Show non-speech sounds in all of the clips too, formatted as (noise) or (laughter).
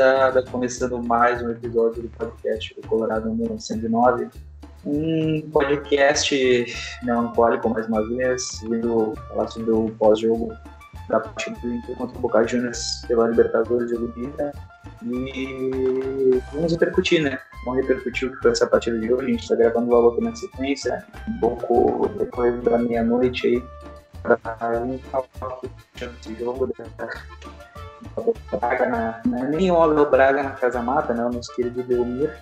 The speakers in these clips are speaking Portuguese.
gurizada, começando mais um episódio do podcast do Colorado número 109. Um podcast melancólico mais uma vez, vindo falar sobre o pós-jogo da partida do Inter contra o Boca Juniors pela Libertadores de Lubita. E vamos repercutir, né? Vamos repercutir o que foi essa partida de hoje. A gente está gravando logo aqui na sequência, um pouco depois da meia-noite aí, para falar desse jogo da Braga nem o Abel Braga na Casa Mata, né? O nosso querido Delmir.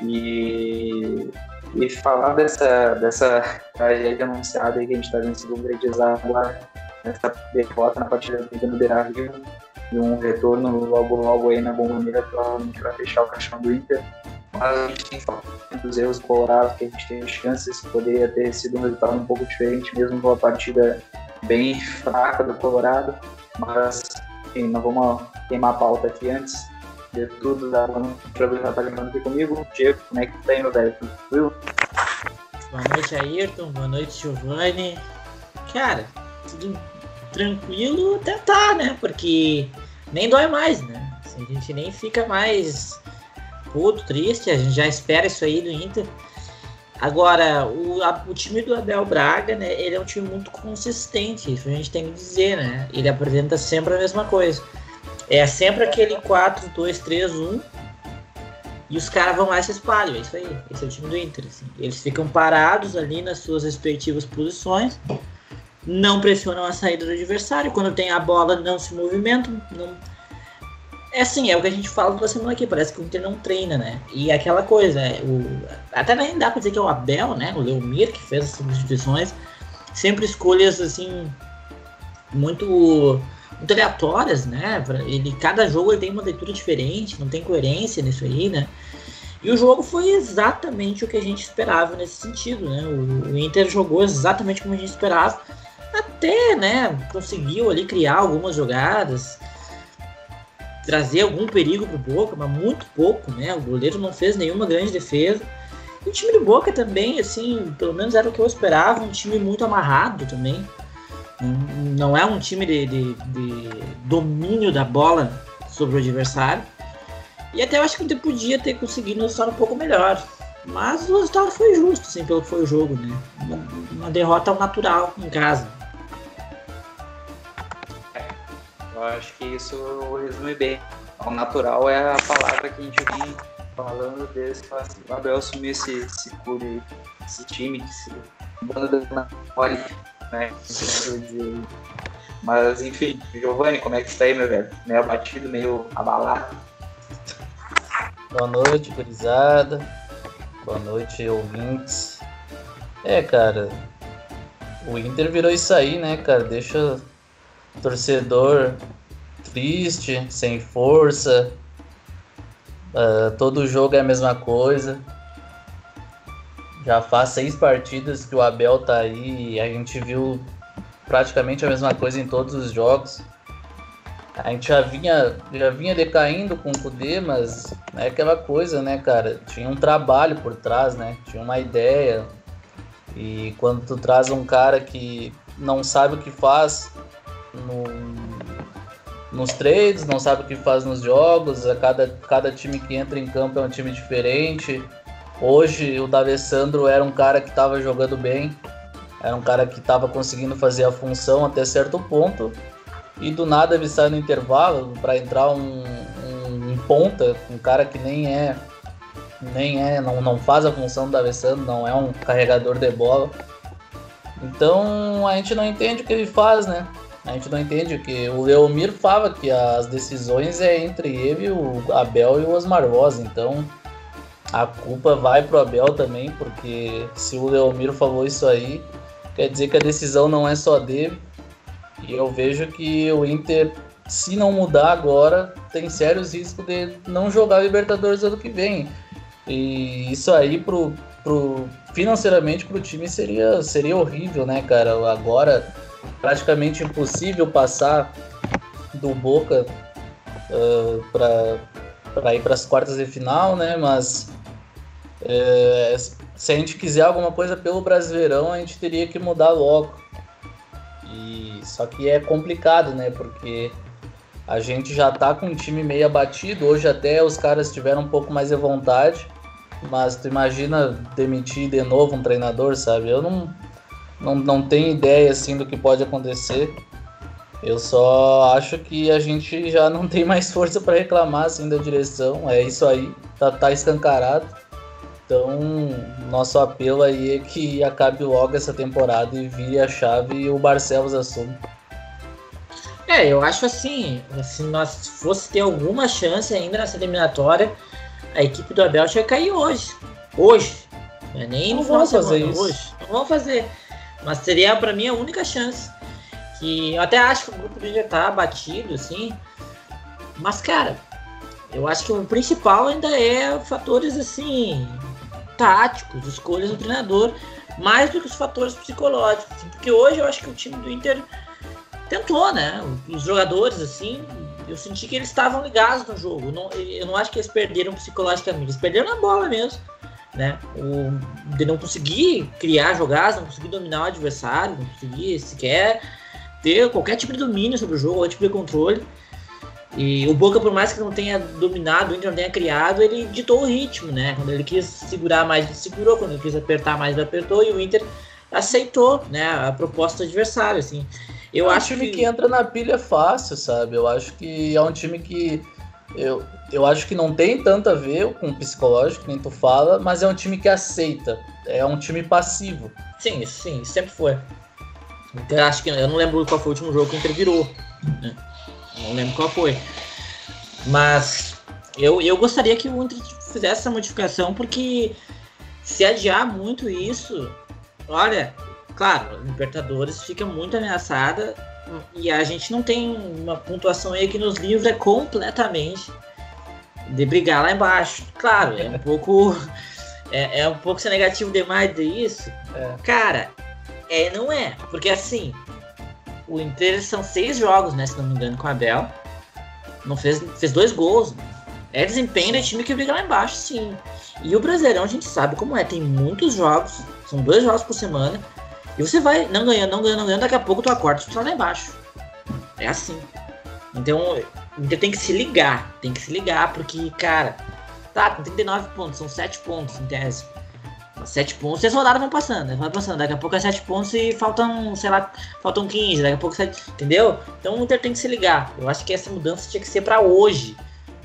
E, e falar dessa, dessa tragédia anunciada aí que a gente está vendo se concretizar agora, essa derrota na partida do Beira Rio e um retorno logo logo aí na Bomboneira provavelmente vai fechar o caixão do Inter. Mas a gente tem dos erros colorados que a gente tem chances, poderia ter sido um resultado um pouco diferente, mesmo com uma partida bem fraca do Colorado. Mas enfim, não vamos queimar a pauta aqui antes de tudo. Dá pra estar lembrando aqui comigo. Diego, como é que tá aí, meu velho? Tranquilo? Boa noite, Ayrton. Boa noite, Giovanni. Cara, tudo tranquilo até tá, né? Porque nem dói mais, né? Assim, a gente nem fica mais puto, triste. A gente já espera isso aí do Inter. Agora, o, a, o time do Abel Braga, né, ele é um time muito consistente, isso a gente tem que dizer, né? Ele apresenta sempre a mesma coisa. É sempre aquele 4, 2, 3, 1. E os caras vão lá e se espalham. É isso aí. Esse é o time do Inter. Assim. Eles ficam parados ali nas suas respectivas posições. Não pressionam a saída do adversário. Quando tem a bola, não se movimentam. Não, é assim, é o que a gente fala toda semana aqui, parece que o Inter não treina, né? E aquela coisa, é, o, até nem dá pra dizer que é o Abel, né? O Leomir que fez as substituições, sempre escolhas assim, muito, muito aleatórias, né? Ele, cada jogo ele tem uma leitura diferente, não tem coerência nisso aí, né? E o jogo foi exatamente o que a gente esperava nesse sentido, né? O, o Inter jogou exatamente como a gente esperava, até, né? Conseguiu ali criar algumas jogadas trazer algum perigo pro Boca, mas muito pouco, né? O goleiro não fez nenhuma grande defesa. E o time do Boca também, assim, pelo menos era o que eu esperava, um time muito amarrado também. Não é um time de, de, de domínio da bola sobre o adversário. E até eu acho que ele podia ter conseguido um resultado um pouco melhor. Mas o resultado foi justo, assim, pelo que foi o jogo, né? Uma, uma derrota natural em casa. Eu acho que isso resume bem. O natural é a palavra que a gente vem falando desde que o Abel assumiu esse, esse clube, esse time, esse bando da olha, né? Mas enfim, Giovanni, como é que está aí, meu velho? Meio abatido, meio abalado. Boa noite, gurizada. Boa noite, ouvintes. É, cara, o Inter virou isso aí, né, cara? Deixa torcedor triste, sem força. Uh, todo jogo é a mesma coisa. Já faz seis partidas que o Abel tá aí e a gente viu praticamente a mesma coisa em todos os jogos. A gente já vinha, já vinha decaindo com o Kudê, mas é aquela coisa, né, cara? Tinha um trabalho por trás, né? Tinha uma ideia. E quando tu traz um cara que não sabe o que faz, no, nos trades, não sabe o que faz nos jogos. A cada, cada time que entra em campo é um time diferente. Hoje o D'Alessandro era um cara que estava jogando bem, era um cara que estava conseguindo fazer a função até certo ponto. E do nada ele sai no intervalo para entrar um, um, um, ponta, um cara que nem é nem é, não, não faz a função do D'Alessandro, não é um carregador de bola. Então a gente não entende o que ele faz, né? A gente não entende que o Leomir fala que as decisões é entre ele, o Abel e o Osmar Voz, então a culpa vai pro Abel também, porque se o Leomir falou isso aí, quer dizer que a decisão não é só dele. E eu vejo que o Inter, se não mudar agora, tem sérios riscos de não jogar Libertadores ano que vem. E isso aí pro, pro financeiramente pro time seria seria horrível, né, cara? Agora praticamente impossível passar do Boca uh, para ir para as quartas de final, né? Mas é, se a gente quiser alguma coisa pelo Brasileirão, a gente teria que mudar logo. E só que é complicado, né? Porque a gente já tá com um time meio abatido. Hoje até os caras tiveram um pouco mais de vontade. Mas tu imagina demitir de novo um treinador, sabe? Eu não, não, não tenho ideia assim do que pode acontecer. Eu só acho que a gente já não tem mais força para reclamar assim da direção. É isso aí, tá, tá escancarado. Então, nosso apelo aí é que acabe logo essa temporada e vire a chave e o Barcelos assume. É, eu acho assim, se nós fosse ter alguma chance ainda nessa eliminatória, a equipe do Abel tinha cair hoje. Hoje. Não é nem não vamos fazer isso. Hoje. Não vamos fazer. Mas seria para mim a única chance. Que eu até acho que o grupo já tá batido, assim. Mas, cara, eu acho que o principal ainda é fatores assim táticos, escolhas do treinador, mais do que os fatores psicológicos. Assim, porque hoje eu acho que o time do Inter tentou, né? Os jogadores, assim, eu senti que eles estavam ligados no jogo. Não, eu não acho que eles perderam psicologicamente, eles perderam na bola mesmo. Né? O, de não conseguir criar jogadas, não conseguir dominar o adversário, não conseguir sequer ter qualquer tipo de domínio sobre o jogo, qualquer tipo de controle. E o Boca, por mais que não tenha dominado, o Inter não tenha criado, ele ditou o ritmo, né? Quando ele quis segurar mais, ele segurou, quando ele quis apertar mais, ele apertou, e o Inter aceitou, né, a proposta do adversário, assim. Eu é um acho time que... que entra na pilha fácil, sabe? Eu acho que é um time que eu, eu acho que não tem tanto a ver com o psicológico, nem tu fala, mas é um time que aceita. É um time passivo. Sim, sim, sempre foi. Então, acho que eu não lembro qual foi o último jogo que o Inter virou. Né? Não lembro qual foi. Mas eu, eu gostaria que o Inter fizesse essa modificação, porque se adiar muito isso, olha, claro, Libertadores fica muito ameaçada e a gente não tem uma pontuação aí que nos livra completamente de brigar lá embaixo. Claro, é um (laughs) pouco. É, é um pouco ser negativo demais de isso. É. Cara, é não é. Porque assim, o Inter são seis jogos, né? Se não me engano, com a Abel. Não fez, fez dois gols. É desempenho de time que briga lá embaixo, sim. E o Brasileirão a gente sabe como é. Tem muitos jogos. São dois jogos por semana. E você vai não ganhando, não ganhando, não ganhando, daqui a pouco tu acorda e tu tá lá embaixo. É assim. Então, então tem que se ligar, tem que se ligar, porque, cara, tá, com 39 pontos, são 7 pontos em tese. 7 pontos e as rodadas vão passando, né? Vai passando. Daqui a pouco é 7 pontos e faltam, sei lá, faltam 15, daqui a pouco 7, entendeu? Então o Inter tem que se ligar. Eu acho que essa mudança tinha que ser para hoje,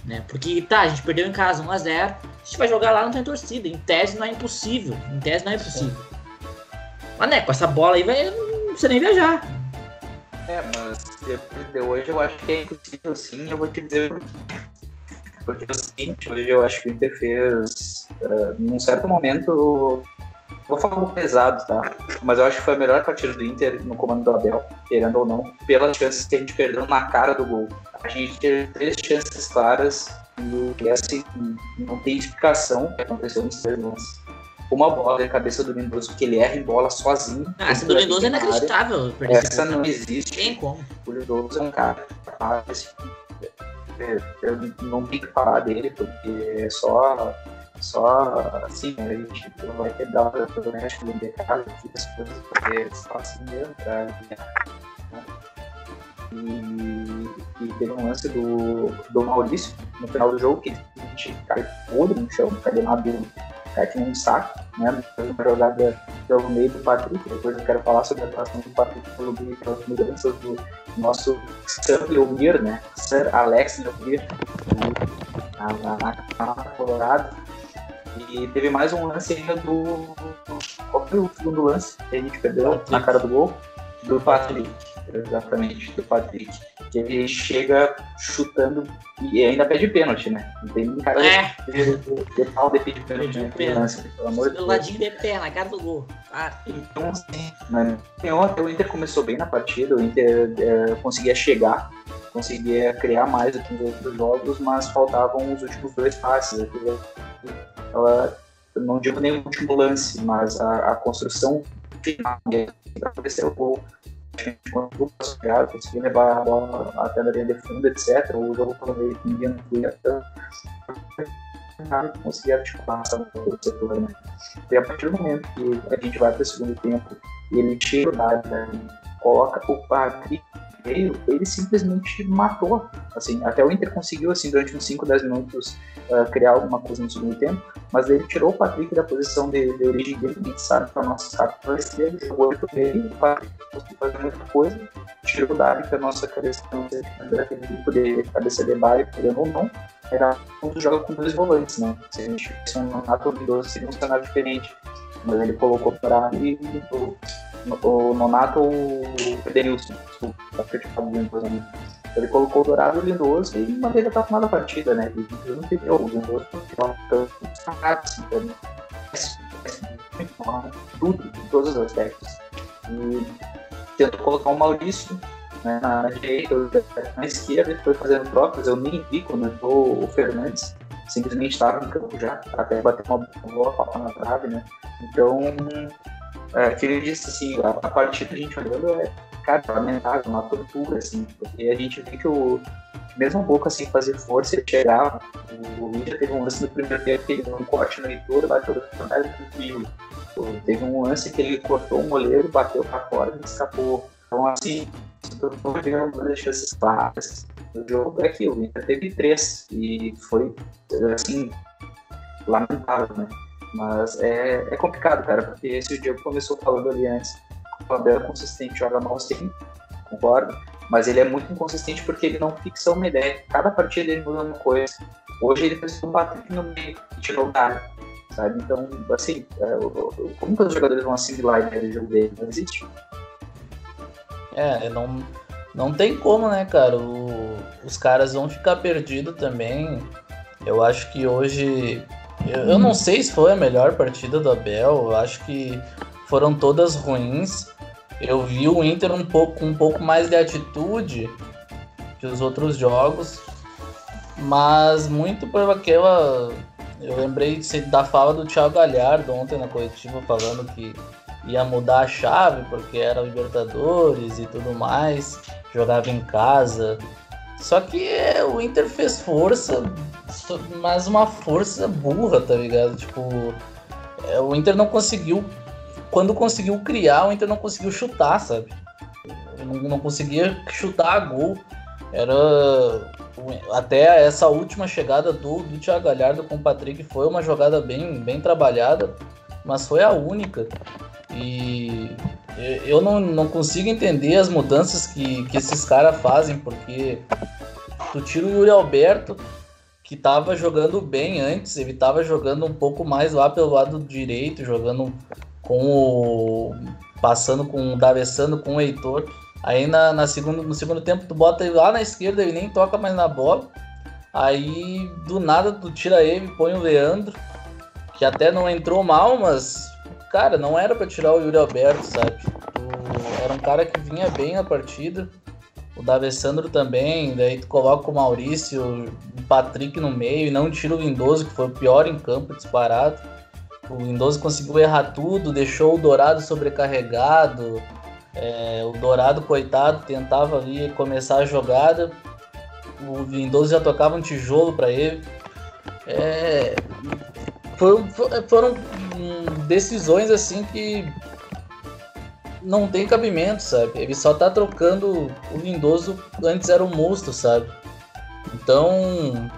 né? Porque tá, a gente perdeu em casa 1 a 0 a gente vai jogar lá, não tem torcida. Em tese não é impossível. Em tese não é impossível. Mas né, com essa bola aí vai, não precisa nem viajar. É, mas depois de hoje eu acho que é impossível sim, eu vou te dizer porque é o seguinte, hoje eu acho que o Inter fez, uh, num certo momento, vou falar um pesado, tá? Mas eu acho que foi a melhor partida do Inter no comando do Abel, querendo ou não, pelas chances que a gente perdeu na cara do gol. A gente teve três chances claras e assim, não tem explicação o que aconteceu nos três lances uma bola na cabeça do Lindoso, que ele erra em bola sozinho. Ah, essa do Lindoso é inacreditável. Essa não existe. Tem como. O Lindoso é um cara capaz, é, eu não tenho que falar dele, porque é só, só assim, a gente vai quebrar o México vender casa, as coisas, porque é só assim mesmo pra né? E, e teve um lance do, do Maurício no final do jogo que a gente cai podre no chão, caiu na dele cai que nem um saco, né? Uma jogada pelo meio do Patrick, depois eu quero falar sobre a atuação do Patrick pelo meio pelas mudanças do nosso Sir Leomir, né? Sir Alex Leomir, na, na, na Colorado. E teve mais um lance ainda do. Qual foi o segundo lance que a gente perdeu na cara do gol? Do Patrick, exatamente, do Patrick que ele chega chutando e ainda pede pênalti, né? Não tem nem cara é. de, de, pau de pedir pênalti, né? Lance, pelo amor de Deus. ladinho de pé, na cara do gol. Ah. Então, assim, né? o Inter começou bem na partida, o Inter é, conseguia chegar, conseguia criar mais do que nos outros jogos, mas faltavam os últimos dois passes. Ela, não digo nem o último lance, mas a, a construção final para o gol quando conseguiu levar a bola até a linha de fundo, etc. O jogo que ninguém não fluía tanto. Conseguir articular essa setor, né? E a partir do momento que a gente vai para o segundo tempo e ele tira o né, coloca o Patrick veio, ele simplesmente matou. Assim, até o Inter conseguiu, assim, durante uns 5, 10 minutos, uh, criar alguma coisa no segundo tempo, mas ele tirou o Patrick da posição de, de origem dele, a gente sabe que é o nosso saco pela esquerda, jogou ele por o Patrick conseguiu fazer muita coisa, tirou o Dari, que é a nossa cabeça, daquele grupo de cabeça de baile, querendo ou não, era um joga com dois volantes, né? Se a gente tivesse um Nonato ou seria um cenário diferente. Mas ele colocou para e o, o Nonato ou o Edenilson, desculpa, por exemplo. Ele colocou o Dourado e o Lindoso e manteve até a final da partida, né? Ele não teve o Lindoso muito tudo, em todos os aspectos. E tentou colocar o Maurício né, na direita, na esquerda, foi fazendo trocas. Eu nem vi quando entrou o Fernandes, simplesmente estava em campo já, até bater uma boa papo na trave, né? Então, é, que ele disse assim: a, a partida a gente olhando é, cara, lamentável, uma tortura, assim, porque a gente vê que o. Mesmo um pouco assim, fazer força, ele chegava. O, Inter teve um lance no primeiro tempo que ele deu um corte no Heitor, bateu no tranquilo. Teve um lance que ele cortou um goleiro, bateu pra fora e escapou. Então, assim, não tivemos chances claras. O jogo é que o Inter teve três e foi, assim, lamentável, né? Mas é, é complicado, cara, porque esse o Diego começou falando ali antes. O Abel é consistente, joga mal sim, concordo, mas ele é muito inconsistente porque ele não fixa uma ideia. Cada partida ele muda uma coisa. Hoje ele fez um bater no meio e tirou o cara, sabe? Então, assim, é, como que os jogadores vão assimilar a ideia do jogo dele? Não existe. É, não, não tem como, né, cara? O, os caras vão ficar perdidos também. Eu acho que hoje. Eu, eu não sei se foi a melhor partida do Abel. Eu acho que foram todas ruins. Eu vi o Inter um pouco, com um pouco mais de atitude que os outros jogos. Mas muito por aquela. Eu lembrei da fala do Thiago Galhardo ontem na coletiva falando que ia mudar a chave porque era Libertadores e tudo mais, jogava em casa. Só que é, o Inter fez força, mas uma força burra, tá ligado? Tipo, é, o Inter não conseguiu. Quando conseguiu criar, o Inter não conseguiu chutar, sabe? Não, não conseguia chutar a gol. Era. Até essa última chegada do, do Thiago Galhardo com o Patrick foi uma jogada bem, bem trabalhada, mas foi a única. E eu não, não consigo entender as mudanças que, que esses caras fazem, porque tu tira o Yuri Alberto, que tava jogando bem antes, ele tava jogando um pouco mais lá pelo lado direito, jogando com o. passando com o D'Alessandro, com o Heitor. Aí na, na segundo, no segundo tempo tu bota ele lá na esquerda, ele nem toca mais na bola. Aí do nada tu tira ele, põe o Leandro, que até não entrou mal, mas cara, não era para tirar o Yuri Alberto, sabe? O, era um cara que vinha bem na partida. O D'Alessandro também, daí tu coloca o Maurício, o Patrick no meio e não tira o Lindoso, que foi o pior em campo disparado. O Lindoso conseguiu errar tudo, deixou o Dourado sobrecarregado. É, o Dourado, coitado, tentava ali começar a jogada. O Lindoso já tocava um tijolo para ele. É, foram, foram decisões assim que não tem cabimento, sabe? Ele só tá trocando o Lindoso, antes era um monstro, sabe? Então,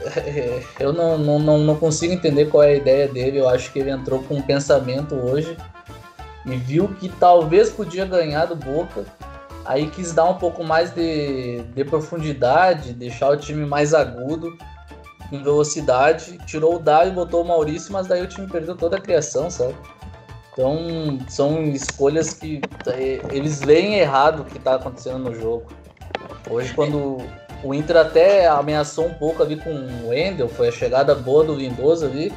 (laughs) eu não, não, não, não consigo entender qual é a ideia dele. Eu acho que ele entrou com um pensamento hoje e viu que talvez podia ganhar do Boca. Aí quis dar um pouco mais de, de profundidade, deixar o time mais agudo com velocidade, tirou o Dá e botou o Maurício, mas daí o time perdeu toda a criação, sabe? Então são escolhas que é, eles veem errado o que está acontecendo no jogo. Hoje quando o Inter até ameaçou um pouco ali com o Wendel, foi a chegada boa do Lindoso ali.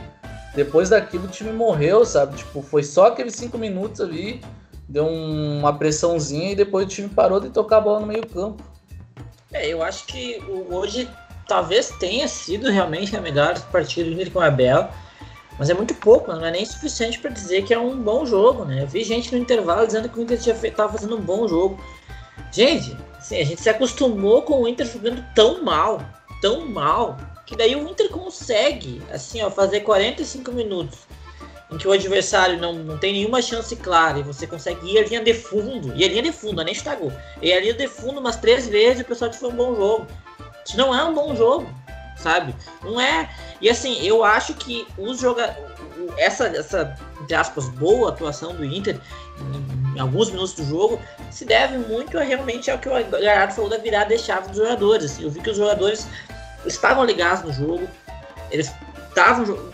Depois daquilo o time morreu, sabe? Tipo, foi só aqueles cinco minutos ali, deu uma pressãozinha e depois o time parou de tocar a bola no meio campo. É, eu acho que hoje talvez tenha sido realmente a melhor partida do Inter com o Abel, mas é muito pouco, não é nem suficiente para dizer que é um bom jogo, né? Eu vi gente no intervalo dizendo que o Inter estava fazendo um bom jogo. Gente, assim, a gente se acostumou com o Inter jogando tão mal, tão mal, que daí o Inter consegue, assim, ó, fazer 45 minutos em que o adversário não, não tem nenhuma chance clara e você consegue ir a linha de fundo, e a linha de fundo, nem chutar gol, e a linha de fundo umas três vezes e o pessoal te foi um bom jogo. Isso não é um bom jogo, sabe? Não é. E assim, eu acho que os jogadores. Essa, essa, entre aspas, boa atuação do Inter em, alguns minutos do jogo se deve muito a realmente ao que o Galhardo falou da virada de chave dos jogadores. Assim, eu vi que os jogadores estavam ligados no jogo, eles estavam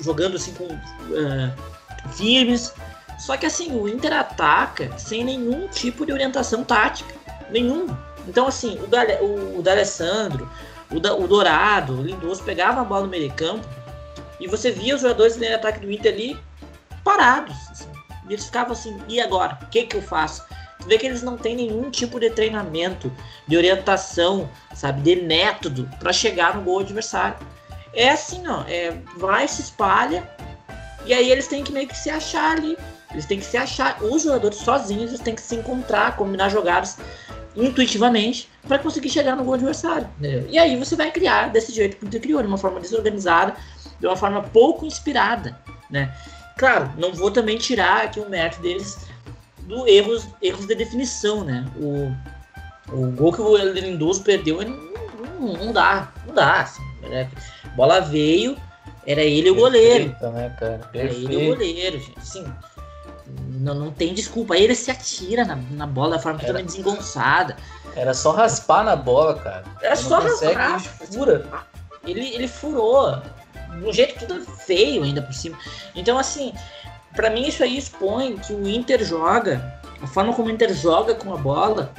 jogando assim com uh, firmes. Só que assim, o Inter ataca sem nenhum tipo de orientação tática. Nenhum. Então, assim, o, o D'Alessandro, o, da, o Dourado, o Lindoso pegavam a bola no meio campo e você via os jogadores de ataque do Inter ali parados. Assim, e eles ficavam assim, e agora? O que, que eu faço? Tu vê que eles não têm nenhum tipo de treinamento, de orientação, sabe, de método para chegar no gol adversário é assim, ó, é, vai, se espalha, e aí eles têm que meio que se achar ali. Eles têm que se achar, os jogadores sozinhos, eles têm que se encontrar, combinar jogadas intuitivamente para conseguir chegar no gol adversário. Entendeu? E aí você vai criar desse jeito que o Inter criou, de uma forma desorganizada, de uma forma pouco inspirada, né? Claro, não vou também tirar aqui o mérito deles do erros, erros de definição, né? O, o gol que o Lindoso perdeu não, não dá, não dá, assim, né? bola veio, era ele o goleiro. Né, cara? Era ele o goleiro, gente. Assim, não, não tem desculpa. Ele se atira na, na bola da forma era, totalmente desengonçada. Era só raspar na bola, cara. Era só raspar. Fura. Ele, ele furou. De um jeito tudo feio ainda por cima. Então, assim, para mim isso aí expõe que o Inter joga, a forma como o Inter joga com a bola,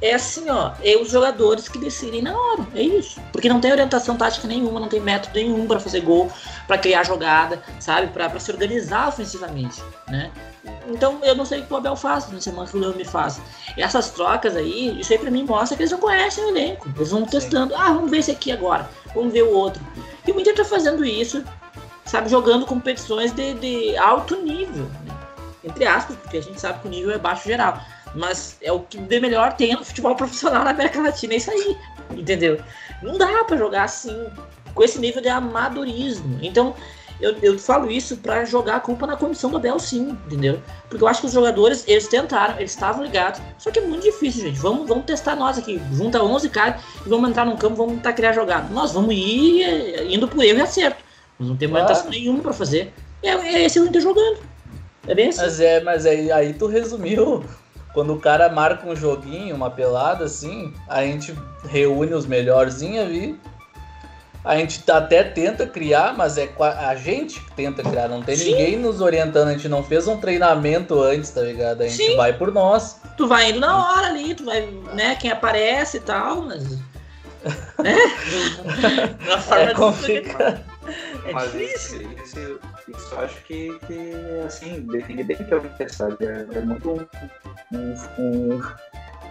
é assim, ó, é os jogadores que decidem na hora, é isso. Porque não tem orientação tática nenhuma, não tem método nenhum para fazer gol, para criar jogada, sabe? para se organizar ofensivamente, né? Então eu não sei o que o Abel faz na semana que o Leão me faz. E essas trocas aí, isso aí pra mim mostra que eles não conhecem o elenco. Eles vão testando, ah, vamos ver esse aqui agora, vamos ver o outro. E o Inter tá fazendo isso, sabe, jogando competições de, de alto nível, né? Entre aspas, porque a gente sabe que o nível é baixo geral mas é o que de melhor tem no futebol profissional na América Latina, é isso aí, entendeu? Não dá para jogar assim, com esse nível de amadorismo. Então, eu, eu falo isso para jogar a culpa na comissão do Abel, sim, entendeu? Porque eu acho que os jogadores, eles tentaram, eles estavam ligados, só que é muito difícil, gente. Vamos, vamos testar nós aqui, junta 11 caras e vamos entrar no campo, vamos tentar criar jogada. Nós vamos ir eh, indo por erro e acerto. Nós não temos claro. orientação nenhuma para fazer. É, é esse o Inter jogando. É bem assim. Mas, é, mas aí, aí tu resumiu quando o cara marca um joguinho, uma pelada assim, a gente reúne os melhorzinhos ali. A gente até tenta criar, mas é a gente que tenta criar, não tem Sim. ninguém nos orientando, a gente não fez um treinamento antes, tá ligado? A gente Sim. vai por nós. Tu vai indo na hora ali, tu vai, né, quem aparece e tal, mas. Né? (laughs) Na forma é complicado. É Mas difícil. Isso, isso, isso eu acho que, que assim, define bem que é o necessário. É, é muito um, um,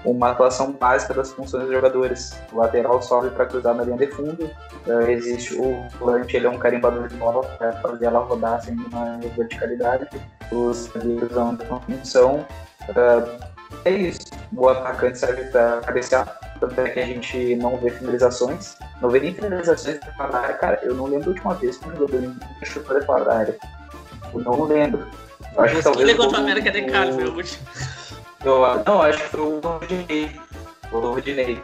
uma atuação básica das funções dos jogadores. O lateral sobe para cruzar na linha de fundo. Uh, existe o volante, ele é um carimbador de bola para fazer ela rodar assim, na verticalidade. Os zagueiros são uma função. Uh, é isso. O atacante serve para cabecear tanto é que a gente não vê finalizações. Não vê nem finalizações de fora da área. Cara, eu não lembro a última vez que um jogador chutou da área. Eu não lembro. Eu acho que talvez. Ele contra a América de Cali foi o último. Eu, não, acho que foi o Rodinei. O Rodinei.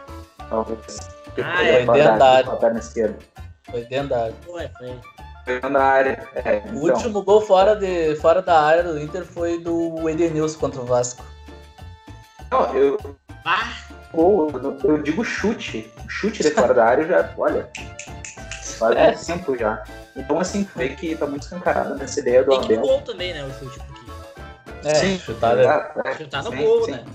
Talvez. Ah, é. Foi dentro da área. perna esquerda. Foi dentro da área. Foi, foi. Foi na área. É, o então. último gol fora, de, fora da área do Inter foi do Edenilson contra o Vasco. Não, eu. Ah gol, eu digo chute. Chute de fora da área já, olha, faz é. muito tempo já. Então, assim, vê que tá muito escancarado nessa ideia do Abel. gol também, né, o chute. É, sim, chutar, é, chutar no sim, gol, sim, né?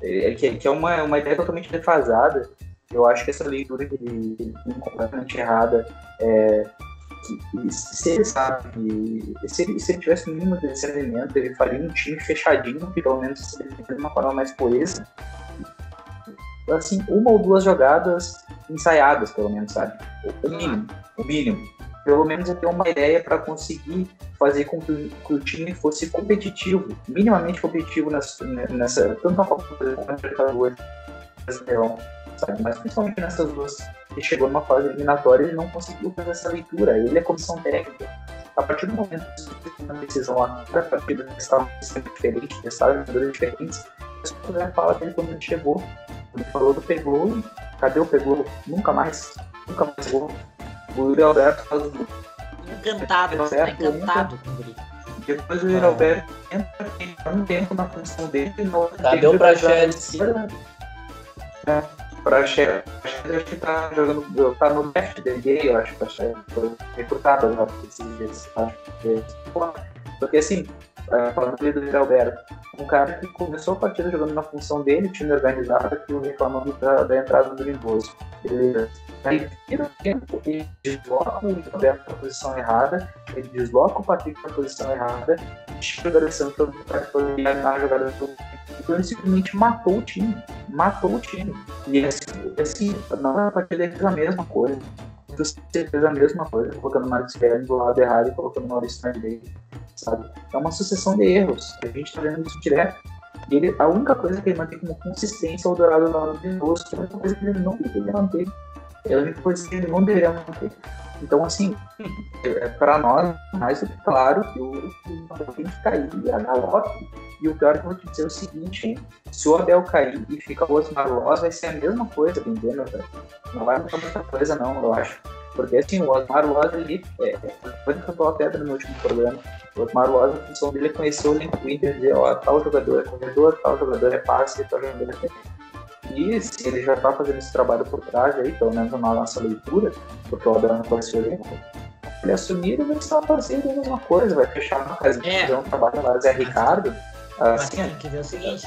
É, que, que é uma, uma ideia totalmente defasada. Eu acho que essa leitura dele é completamente errada. É, que, se ele sabe, se ele, se ele tivesse o mínimo de discernimento, ele faria um time fechadinho, que pelo menos se de uma forma mais coesa, assim, uma ou duas jogadas ensaiadas, pelo menos, sabe? O mínimo, o mínimo. Pelo menos eu tenho uma ideia para conseguir fazer com que, que, o time fosse competitivo, minimamente competitivo nessa, nessa tanto na Copa quanto na Libertadores, sabe? Mas principalmente nessas duas, que chegou numa fase eliminatória e não conseguiu fazer essa leitura. Ele é comissão técnica. a partir do momento que você uma decisão a cada partida estavam sendo diferente, testaram jogadores diferentes, pessoas fala dele quando ele chegou. Ele falou do Pegou, cadê o Pegou? Nunca mais, nunca mais gol. O Yuri Alberto faz o Encantado, você tá encantado com o Guri. Depois o Yuri Alberto entra um tempo na função dele. Cadê o Praxedes? É, Praxedes acho que tá jogando, tá no left da NBA, eu acho que Praxedes foi recrutado já esses dias. Porque assim, falando do Alberto, um cara que começou a partida jogando na função dele, time organizado, que o reclamando da, da entrada do Lindoso. Ele aí vira o tempo, ele desloca o Roberto para a posição errada, ele desloca o Patrick para a posição errada, tira o D'Alessandro para a jogada do então ele simplesmente matou o time, matou o time. E assim, assim não é a partida fez a mesma coisa. Você fez a mesma coisa, colocando Marcos Guedes do lado errado e colocando Maurício na direita, sabe? É uma sucessão de erros. A gente está vendo isso direto. E ele, a única coisa que ele mantém como consistência é o Dourado na hora de novo, que é a única coisa que ele não deveria manter. É a única coisa que ele não deveria manter. Então, assim, é, para nós, mais do que claro que o, o tem que cair a galope. E o pior é que eu vou te dizer é o seguinte, se o Abel cair e fica o Osmar Loz, vai ser a mesma coisa, entendeu? Não vai mudar muita coisa, não, eu acho. Porque assim, o Osmar ali, é, foi eu a pedra no último programa. O Osmar Loz, a função dele é conhecer o Inter e dizer, ó, tal jogador é corredor, tal jogador é passe, tal jogador é e se ele já está fazendo esse trabalho por trás aí, pelo menos na nossa leitura, porque o Abel não conheceu ele, ele assumir, ele vai estar fazendo a mesma coisa, vai fechar uma casa, é. fazer um trabalho lá, Zé Ricardo. Mas assim, tem que ver o seguinte,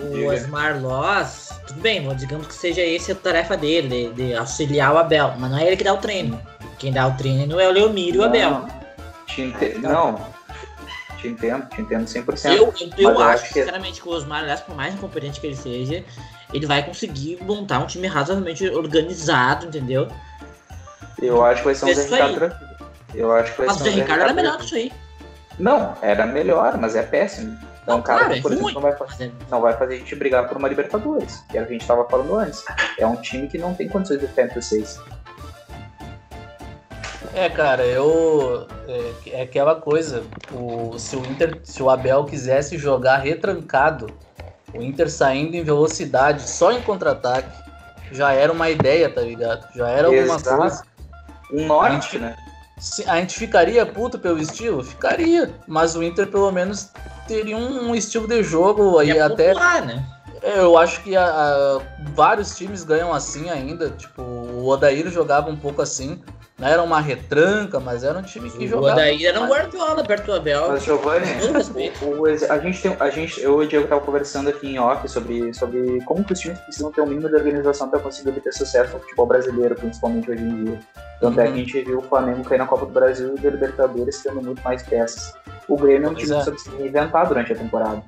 o Diga. Osmar Loss, tudo bem, digamos que seja esse a tarefa dele, de, de, auxiliar o Abel, mas não é ele que dá o treino. Quem dá o treino é o Leomir e o Abel. Te ente... Não, te entendo, te entendo 100%. Eu, eu, eu acho, que... sinceramente, que o Osmar, aliás, por mais incompetente que ele seja, ele vai conseguir montar um time razoavelmente organizado, entendeu? Eu acho que vai ser um Zé Ricardo tranquilo. Eu acho que vai mas ser o Zé Ricardo era melhor que isso aí. Não, era melhor, mas é péssimo. Então, não, cara, claro, por é exemplo, não vai, fazer, não vai fazer a gente brigar por uma Libertadores, que era o que a gente estava falando antes. É um time que não tem condições de ficar entre os seis. É, cara, eu. É, é, aquela coisa. O, se, o Inter, se o Abel quisesse jogar retrancado o Inter saindo em velocidade só em contra-ataque já era uma ideia, tá ligado? Já era alguma Exato. coisa. Um norte, gente, né? A gente ficaria puto pelo estilo? Ficaria. Mas o Inter pelo menos teria um, estilo de jogo aí até. Popular, né? Eu acho que a, a, vários times ganham assim ainda. Tipo, o Odair jogava um pouco assim. Não era uma retranca, mas era um time que o jogava. Daí era um Guardiola perto do Abel. Mas Giovanni, o, o, a gente tem, a gente, eu e o Diego tava conversando aqui em off sobre, sobre como que os times precisam ter um mínimo de organização para conseguir obter sucesso no futebol brasileiro, principalmente hoje em dia. Tanto uhum. é que a gente viu o Flamengo cair na Copa do Brasil e da Libertadores tendo muito mais peças. O Grêmio é um time é. que precisa se reinventar durante a temporada.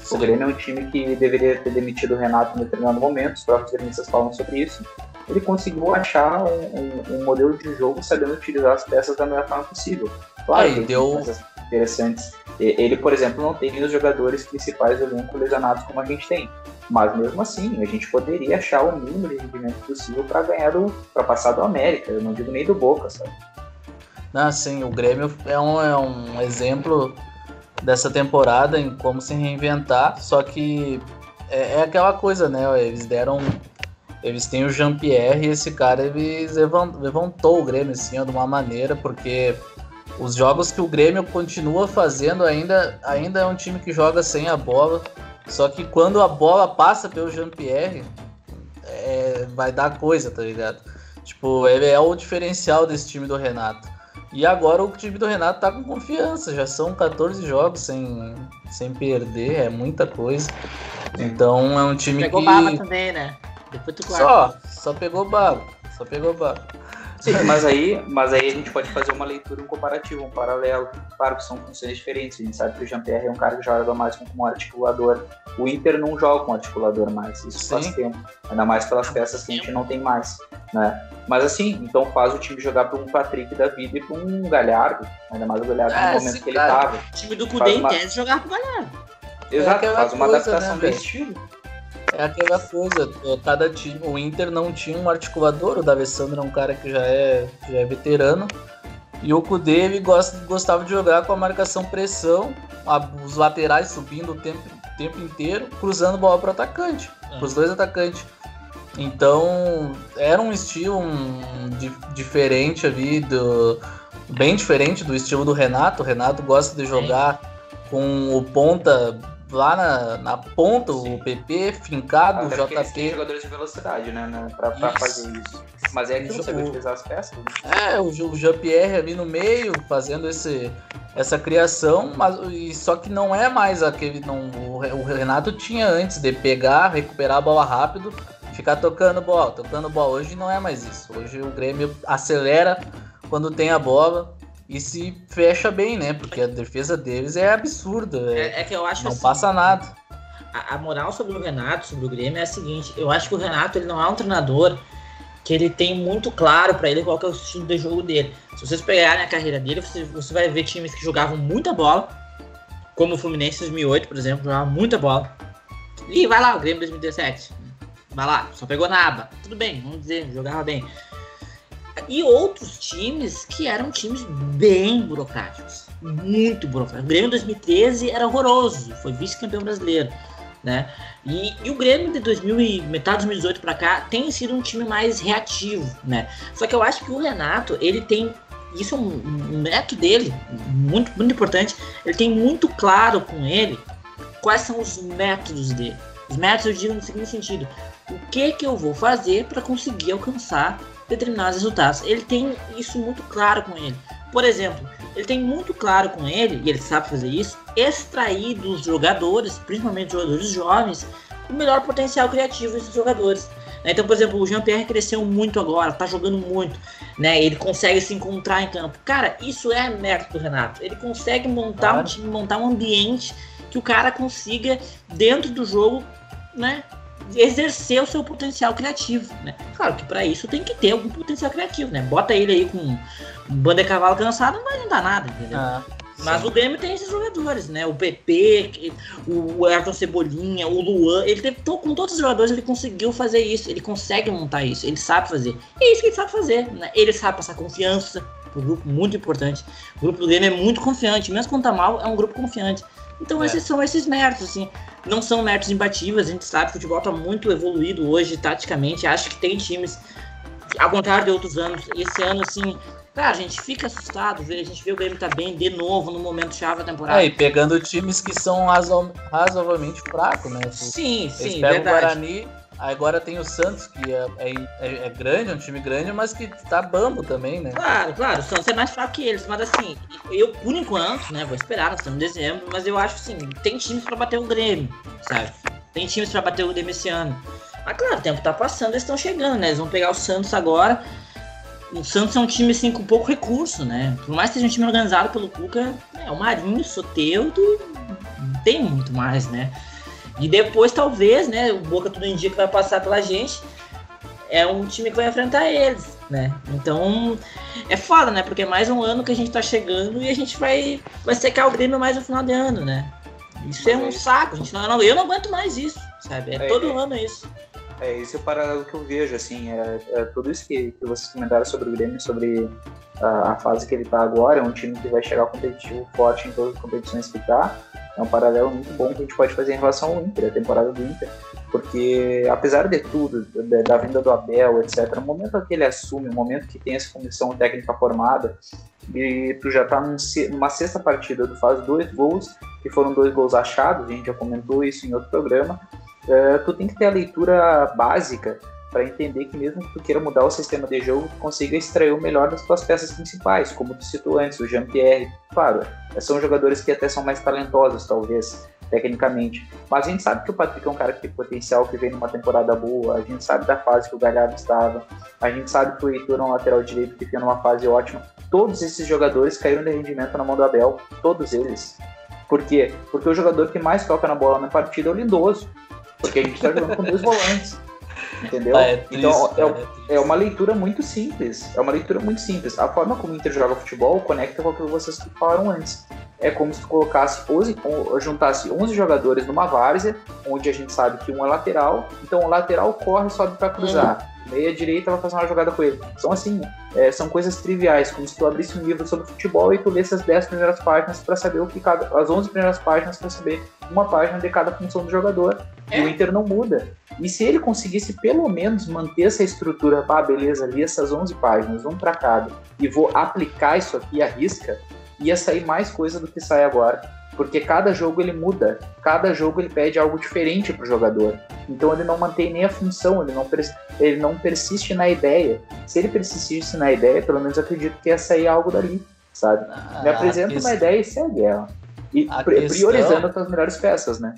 Sim. O Grêmio é um time que deveria ter demitido o Renato em determinado momento, os próprios gremistas falam sobre isso ele conseguiu achar um, um, um, modelo de jogo sabendo utilizar as peças da melhor forma possível. Claro, Aí, deu interessantes. Ele, por exemplo, não tem os jogadores principais do elenco lesionados como a gente tem. Mas mesmo assim, a gente poderia achar o mínimo de rendimento possível para ganhar para passar do América. Eu não digo nem do Boca, sabe? Não, sim, o Grêmio é um, é um exemplo dessa temporada em como se reinventar, só que é, é aquela coisa, né? Eles deram eles têm o Jean-Pierre e esse cara eles levantou o Grêmio assim, de uma maneira, porque os jogos que o Grêmio continua fazendo ainda, ainda é um time que joga sem a bola. Só que quando a bola passa pelo Jean-Pierre, é, vai dar coisa, tá ligado? Tipo, ele é o diferencial desse time do Renato. E agora o time do Renato tá com confiança, já são 14 jogos sem, sem perder, é muita coisa. Então é um time Pegou que. Pegou bala também, né? Depois tu Só, só pegou bala. Só pegou bala. Sim, mas aí, mas aí a gente pode fazer uma leitura, um comparativo, um paralelo. Claro que são funções diferentes. A gente sabe que o Jean-Pierre é um cara que joga mais como um articulador. O Inter não joga com articulador mais. Isso Sim. faz tempo. Ainda mais pelas peças que a gente não tem mais. Né? Mas assim, então faz o time jogar para um Patrick da vida e para um Galhardo. Ainda mais o Galhardo é, no momento sim, que ele estava. O time do Cudê uma... em tese jogar pro Galhardo. Exato, é faz uma coisa, adaptação né, do estilo. É aquela coisa, cada time, o Inter não tinha um articulador, o D'Alessandro é um cara que já é, já é veterano, E o Kudê ele gosta, gostava de jogar com a marcação pressão, a, os laterais subindo o tempo, tempo inteiro, cruzando bola para o atacante, é. para os dois atacantes. Então era um estilo um, di, diferente ali, do, bem diferente do estilo do Renato. O Renato gosta de jogar é. com o ponta lá na, na ponta, Sim. o PP, fincado, Até o JP. Tem jogadores de velocidade, né? né pra, pra fazer isso. Mas é que você vai utilizar as peças. Né? É, o, o Jean-Pierre ali no meio, fazendo esse, essa criação, mas e, só que não é mais aquele. Não, o, o Renato tinha antes de pegar, recuperar a bola rápido, ficar tocando bola, tocando bola. Hoje não é mais isso. Hoje o Grêmio acelera quando tem a bola e se fecha bem, né? Porque a defesa deles é absurda. É, é, é que eu acho Não assim, passa nada. A, a, moral sobre o Renato, sobre o Grêmio, é a seguinte: eu acho que o Renato ele não é um treinador que ele tem muito claro para ele qual é o estilo de jogo dele. Se vocês pegarem a carreira dele, você, você vai ver times que jogavam muita bola, como o Fluminense 2008, por exemplo, jogava muita bola. E vai lá, o Grêmio 2017. Vai lá, só pegou na aba. Tudo bem, vamos dizer, jogava bem e outros times que eram times bem burocráticos, muito burocráticos. O Grêmio 2013 era horroroso, foi vice-campeão brasileiro, né? E, e, o Grêmio de 2000 e metade de 2018 para cá tem sido um time mais reativo, né? Só que eu acho que o Renato, ele tem isso é um, um método dele, muito, muito importante. Ele tem muito claro com ele quais são os métodos dele. Os métodos eu digo no seguinte sentido: o que que eu vou fazer para conseguir alcançar determinados resultados. Ele tem isso muito claro com ele. Por exemplo, ele tem muito claro com ele, e ele sabe fazer isso, extrair dos jogadores, principalmente jogadores jovens, o melhor potencial criativo desses jogadores. Né? Então, por exemplo, o Jean-Pierre cresceu muito agora, tá jogando muito, né? Ele consegue se encontrar em campo. Cara, isso é mérito do Renato. Ele consegue montar claro. um time, montar um ambiente que o cara consiga, dentro do jogo, né? Exercer o seu potencial criativo, né? Claro que para isso tem que ter algum potencial criativo, né? Bota ele aí com um banda de cavalo cansado, não vai dar nada, entendeu? Ah, Mas o Grêmio tem esses jogadores, né? O PP, o Ayrton Cebolinha, o Luan, ele teve, com todos os jogadores ele conseguiu fazer isso, ele consegue montar isso, ele sabe fazer. E é isso que ele sabe fazer, né? Ele sabe passar confiança pro grupo, muito importante. O grupo do Grêmio é muito confiante, mesmo quando tá mal, é um grupo confiante. Então é. esses são esses méritos, assim não são métodos imbatíveis, a gente sabe que o futebol está muito evoluído hoje, taticamente. Acho que tem times, ao contrário de outros anos, esse ano, assim, Cara, a gente fica assustado, a gente vê o Grêmio tá bem de novo no momento chave da temporada. É, e pegando times que são razoavelmente fracos, né? Sim, sim, verdade. o Guarani, Agora tem o Santos, que é, é, é, grande, é um time grande, mas que tá bambo também, né? Claro, claro, o Santos é mais fraco que eles, mas assim, eu, por enquanto, né, vou esperar, nós estamos em dezembro, mas eu acho assim, tem times pra bater o Grêmio, sabe? Tem times pra bater o Grêmio esse ano. Mas claro, o tempo tá passando, eles estão chegando, né? Eles vão pegar o Santos agora. O Santos é um time assim com pouco recurso, né? Por mais que seja um time organizado pelo Cuca, é o Marinho, o Soteudo, tem muito mais, né? E depois, talvez, né? O Boca tudo indica que vai passar pela gente. É um time que vai enfrentar eles, né? Então é foda, né? Porque é mais um ano que a gente tá chegando e a gente vai, vai secar o Grêmio mais no final de ano, né? Isso é um saco. A gente não, eu não aguento mais isso, sabe? É, é todo é, ano isso. É esse é o paralelo que eu vejo, assim, é, é tudo isso que, que vocês comentaram sobre o Grêmio, sobre a, a, fase que ele tá agora, é um time que vai chegar competitivo forte em todas as competições que tá, é um paralelo muito bom que a gente pode fazer em relação ao Inter, a temporada do Inter, porque apesar de tudo, da vinda do Abel, etc., no momento que ele assume, no momento que tem essa comissão técnica formada, e tu já tá numa sexta partida, tu faz dois gols, que foram dois gols achados, a gente já comentou isso em outro programa, uh, tu tem que ter a leitura básica para entender que mesmo que tu queira mudar o sistema de jogo, tu consiga extrair o melhor das tuas peças principais, como tu citou antes, o Jean-Pierre. Claro, são jogadores que até são mais talentosos, talvez, tecnicamente. Mas a gente sabe que o Patrick é um cara que tem potencial, que vem numa temporada boa, a gente sabe da fase que o Galhardo estava, a gente sabe que o Heitor é um lateral direito que tem numa fase ótima. Todos esses jogadores caíram de rendimento na mão do Abel, todos eles. Por quê? Porque o jogador que mais toca na bola na partida é o Lindoso. Porque a gente está jogando com dois (laughs) volantes. Entendeu? Ah, é triste, então é, é, é, uma leitura muito simples. É uma leitura muito simples. A forma como o Inter joga futebol conecta com o que vocês falaram antes. É como se tu colocasse 11, juntasse 11 jogadores numa várzea, onde a gente sabe que um é lateral, então o lateral corre e sobe para cruzar. Meia direita vai fazer uma jogada com ele. São assim, é, são coisas triviais, como se tu abrisse um livro sobre futebol e tu lesse as 10 primeiras páginas para saber o que cada. as 11 primeiras páginas para saber uma página de cada função do jogador. É. E o Inter não muda. E se ele conseguisse pelo menos manter essa estrutura, ah, beleza, li essas 11 páginas, um para cada, e vou aplicar isso aqui à risca, ia sair mais coisa do que sai agora porque cada jogo ele muda, cada jogo ele pede algo diferente para o jogador. Então ele não mantém nem a função, ele não, ele não persiste na ideia. Se ele persistisse na ideia, pelo menos acredito que ia sair algo dali, sabe? Ah, Me apresenta questão... uma ideia e segue ela. E a priorizando questão... as melhores peças, né?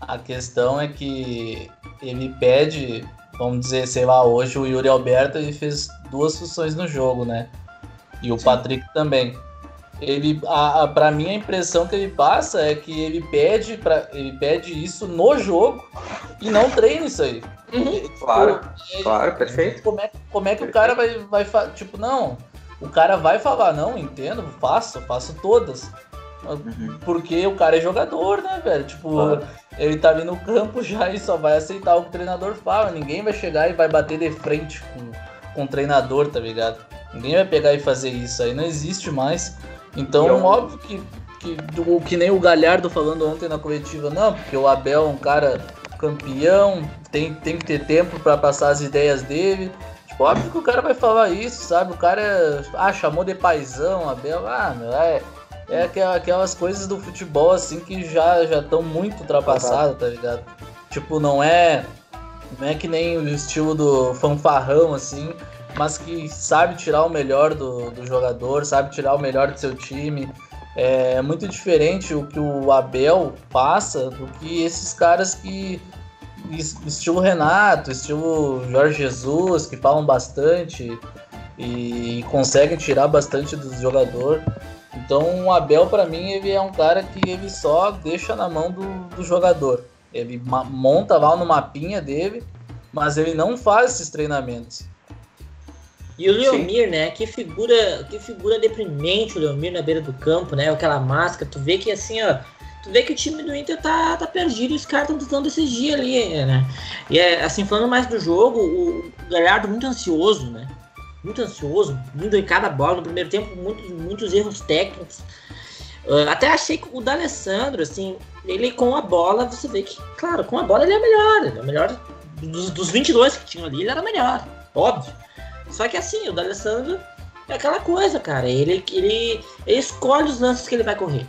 A questão é que ele pede, vamos dizer, sei lá, hoje o Yuri Alberto ele fez duas funções no jogo, né? E o Sim. Patrick também ele a, a para mim a impressão que ele passa é que ele pede para ele pede isso no jogo e não treina isso aí. Uhum. Claro, ele, claro, perfeito. Como é, como é que perfeito. o cara vai, vai tipo não, o cara vai falar não, entendo, faço, faço todas. Uhum. Porque o cara é jogador, né, velho? Tipo, claro. ele tá ali no campo (laughs) já e só vai aceitar o que o treinador fala. Ninguém vai chegar e vai bater de frente com, com o treinador, tá ligado? Ninguém vai pegar e fazer isso aí, não existe mais. Então, eu... óbvio que, que, do, que nem o Galhardo falando ontem na coletiva, não, porque o Abel é um cara campeão, tem, tem que ter tempo para passar as ideias dele. Tipo, óbvio que o cara vai falar isso, sabe? O cara, ah, chamou de paizão, Abel, ah, meu, é, é aquelas coisas do futebol, assim, que já estão muito ultrapassadas, tá ligado? Tipo, não é, não é que nem o estilo do fanfarrão, assim, mas que sabe tirar o melhor do, do jogador, sabe tirar o melhor do seu time. É muito diferente o que o Abel passa do que esses caras que. Estilo Renato, estilo Jorge Jesus, que falam bastante e conseguem tirar bastante do jogador. Então o Abel, para mim, ele é um cara que ele só deixa na mão do, do jogador. Ele monta lá no mapinha dele, mas ele não faz esses treinamentos. E o Leomir, Sim. né? Que figura, que figura deprimente o Leomir na beira do campo, né? Aquela máscara, tu vê que assim, ó. Tu vê que o time do Inter tá, tá perdido e os caras estão tentando decidir ali, né? E é, assim, falando mais do jogo, o Galhardo muito ansioso, né? Muito ansioso, indo em cada bola. No primeiro tempo, muitos, muitos erros técnicos. Uh, até achei que o D'Alessandro, assim, ele com a bola, você vê que, claro, com a bola ele é melhor. Ele é melhor dos, dos 22 que tinham ali, ele era melhor, óbvio. Só que assim, o D'Alessandro é aquela coisa, cara. Ele, ele, ele escolhe os lances que ele vai correr.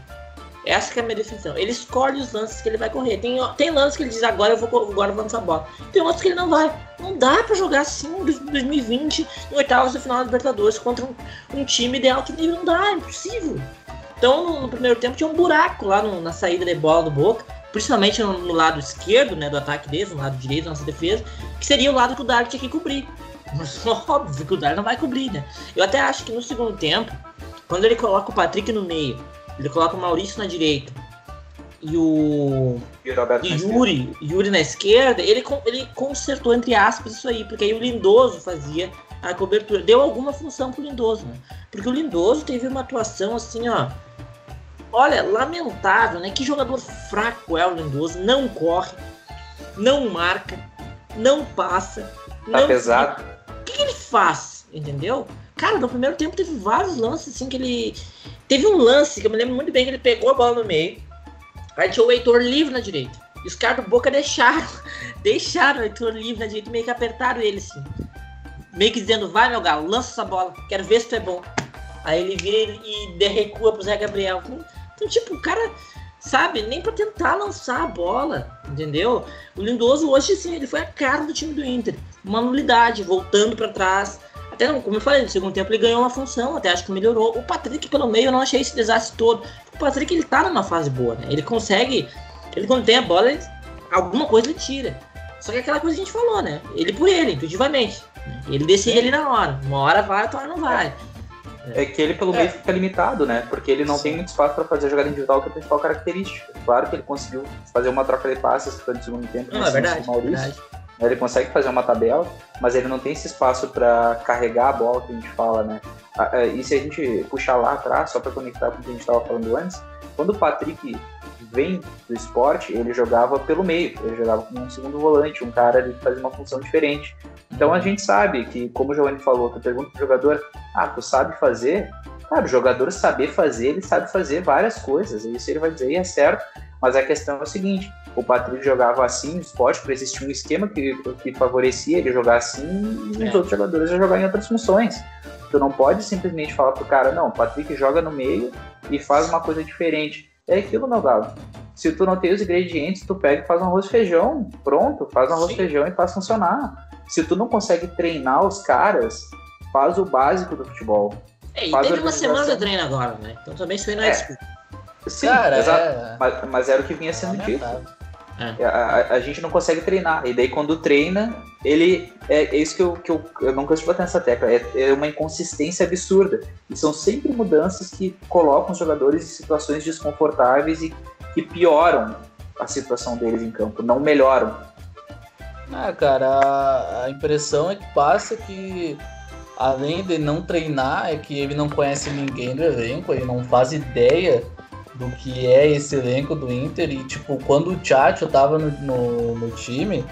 Essa é a minha definição. Ele escolhe os lances que ele vai correr. Tem, tem lances que ele diz, agora eu vou, agora eu vou lançar a bola. Tem outros que ele não vai. Não dá para jogar assim em 2020, em oitavas do final da Libertadores, contra um, um, time de alto nível. Não dá, é impossível. Então, no, no primeiro tempo, tinha um buraco lá no, na saída de bola do Boca, principalmente no, no, lado esquerdo né, do ataque deles, no lado direito da nossa defesa, que seria o lado que o Dark tinha que cobrir. Mas (laughs) óbvio que o Dar não vai cobrir, né? Eu até acho que no segundo tempo, quando ele coloca o Patrick no meio, ele coloca o Maurício na direita e o, e o Yuri, Yuri na esquerda, ele, ele consertou, entre aspas, isso aí, porque aí o Lindoso fazia a cobertura. Deu alguma função pro Lindoso, né? Porque o Lindoso teve uma atuação assim, ó. Olha, lamentável, né? Que jogador fraco é o Lindoso. Não corre, não marca, não passa. Tá não pesado. Fica que, que, ele faz? Entendeu? Cara, no primeiro tempo teve vários lances assim que ele. Teve um lance que eu me lembro muito bem que ele pegou a bola no meio. Aí tinha o Heitor livre na direita. E os caras do Boca deixaram. (laughs) deixaram o Heitor livre na direita meio que apertaram ele assim. Meio que dizendo, vai meu galo, lança essa bola, quero ver se tu é bom. Aí ele vira e recua pro Zé Gabriel. Então, tipo, o cara sabe? Nem para tentar lançar a bola, entendeu? O Lindoso hoje, sim, ele foi a cara do time do Inter. Uma nulidade, voltando para trás. Até, como eu falei, no segundo tempo ele ganhou uma função, até acho que melhorou. O Patrick, pelo meio, eu não achei esse desastre todo. O Patrick, ele tá numa fase boa, né? Ele consegue, ele quando tem a bola, ele, alguma coisa ele tira. Só que é aquela coisa que a gente falou, né? Ele por ele, intuitivamente. Ele decide ali na hora. Uma hora vai, outra hora não vai. É que ele pelo é. meio fica limitado, né? Porque ele não Sim. tem muito espaço para fazer a jogada individual, que é a principal característica. Claro que ele conseguiu fazer uma troca de passes no segundo tempo, não, é verdade, Maurício. Verdade. Ele consegue fazer uma tabela, mas ele não tem esse espaço para carregar a bola que a gente fala, né? E se a gente puxar lá atrás, só para conectar com o que a gente estava falando antes, quando o Patrick vem do esporte, ele jogava pelo meio, ele jogava como um segundo volante, um cara que fazia uma função diferente. Então a gente sabe que, como o Giovanni falou, tu pergunta pro jogador, ah, tu sabe fazer? Cara, o jogador saber fazer, ele sabe fazer várias coisas, isso ele vai dizer e é certo, mas a questão é o seguinte, o Patrick jogava assim no esporte, porque existia um esquema que, que favorecia ele jogar assim e é. os outros jogadores já jogar em outras funções. Tu não pode simplesmente falar pro cara, não, o Patrick joga no meio e faz uma coisa diferente. É aquilo, meu galo. Se tu não tem os ingredientes, tu pega e faz um arroz e feijão, pronto, faz um arroz e feijão e faz funcionar. Se tu não consegue treinar os caras, faz o básico do futebol. É, e faz teve uma semana de treino agora, né? Então também isso aí não é, é. desculpa. Sim, Cara, exato. É... Mas, mas, era o que vinha sendo é dito. É. A, a, gente não consegue treinar. E daí, quando treina, ele. É, é isso que eu, que eu, eu não canso de bater nessa tecla. É, é, uma inconsistência absurda. E são sempre mudanças que colocam os jogadores em situações desconfortáveis e que pioram a situação deles em campo, não melhoram. Ah, cara, a, a impressão é que passa que além de não treinar, é que ele não conhece ninguém do elenco, ele não faz ideia do que é esse elenco do Inter. E, tipo, quando o Tchatcho tava no, no, no, time,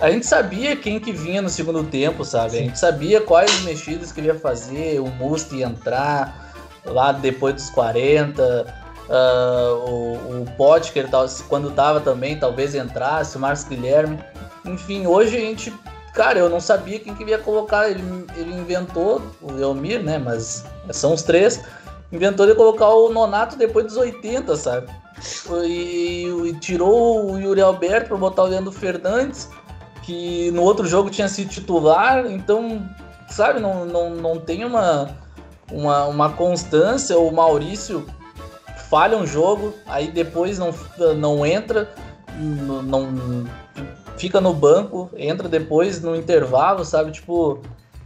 a gente sabia quem que vinha no segundo tempo, sabe? A gente sabia quais mexidas que ele ia fazer, o Musti ia entrar lá depois dos 40. Uh, ah, o, o Potker, quando tava também, talvez entrasse, o Marcos Guilherme. Enfim, hoje a gente Cara, eu não sabia quem que ia colocar. Ele, ele inventou o Elmir, né? Mas são os três inventou de colocar o Nonato depois dos 80, sabe? E, e tirou o Yuri Alberto para botar o Leandro Fernandes, que no outro jogo tinha sido titular, então, sabe, não, não, não tem uma, uma, uma constância. O Maurício falha um jogo, aí depois não, não entra, não, não fica no banco, entra depois no intervalo, sabe? Tipo,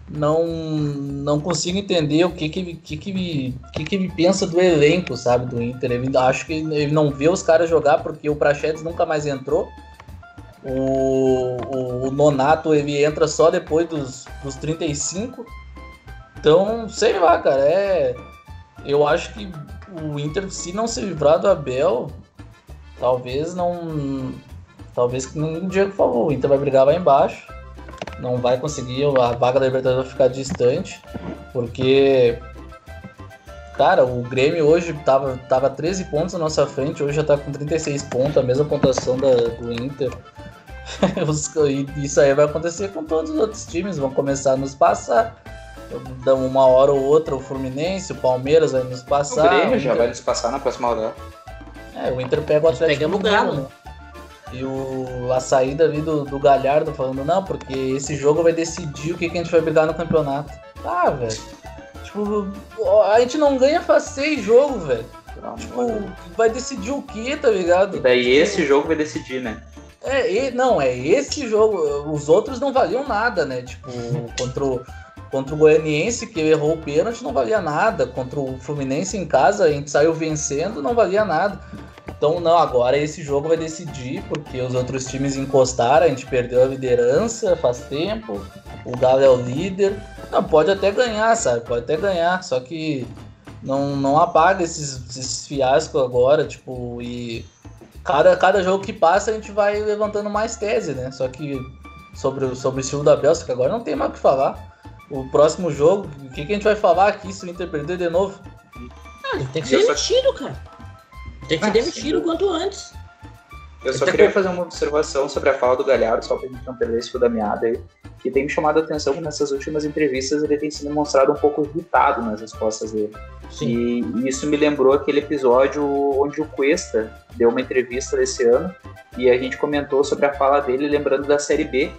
não não consigo entender o que que, que, que, que, que me pensa do elenco, sabe, do Inter. Ele, acho que ele não vê os caras jogar porque o Prachedes nunca mais entrou. O, o, o, Nonato ele entra só depois dos, dos 35. Então, sei lá, cara, é. Eu acho que o Inter, se não se livrar do Abel, talvez não. Talvez que o Diego falou, o Inter vai brigar lá embaixo não vai conseguir, a vaga da Libertadores vai ficar distante, porque cara, o Grêmio hoje tava, tava 13 pontos na nossa frente, hoje já tá com 36 pontos, a mesma pontuação da, do Inter. (laughs) Isso aí vai acontecer com todos os outros times, vão começar a nos passar. Dão uma hora ou outra o Fluminense, o Palmeiras vai nos passar. O Grêmio o já vai nos passar na próxima rodada. É, o Inter pega o Atlético. Pegamos o Galo. Né? E o, a saída ali do, do Galhardo falando, não, porque esse jogo vai decidir o que, que a gente vai brigar no campeonato. Ah, velho. Tipo, a gente não ganha faz seis jogos, velho. Tipo, vai decidir o que, tá ligado? E daí esse jogo vai decidir, né? É, e, não, é esse jogo. Os outros não valiam nada, né? Tipo, contra o, contra o Goianiense, que errou o pênalti, não valia nada. Contra o Fluminense em casa, a gente saiu vencendo, não valia nada. Então, não, agora esse jogo vai decidir, porque os outros times encostaram, a gente perdeu a liderança faz tempo, o Galo é o líder. Não, pode até ganhar, sabe? Pode até ganhar, só que não, não apaga esses, esses fiascos agora, tipo, e cada, cada jogo que passa a gente vai levantando mais tese, né? Só que sobre, sobre o estilo da Bélgica, agora não tem mais o que falar. O próximo jogo, o que, que a gente vai falar aqui se o Inter perder de novo? Ah, ele tem que ser demitido, cara. Tem que ah, demitir o quanto antes. Eu só queria fazer uma observação sobre a fala do Galhardo, só pra gente não perder esse fio da meada aí, que tem me chamado a atenção que nessas últimas entrevistas ele tem se demonstrado um pouco irritado nas respostas dele. Sim. E isso me lembrou aquele episódio onde o Cuesta deu uma entrevista esse ano e a gente comentou sobre a fala dele lembrando da Série B,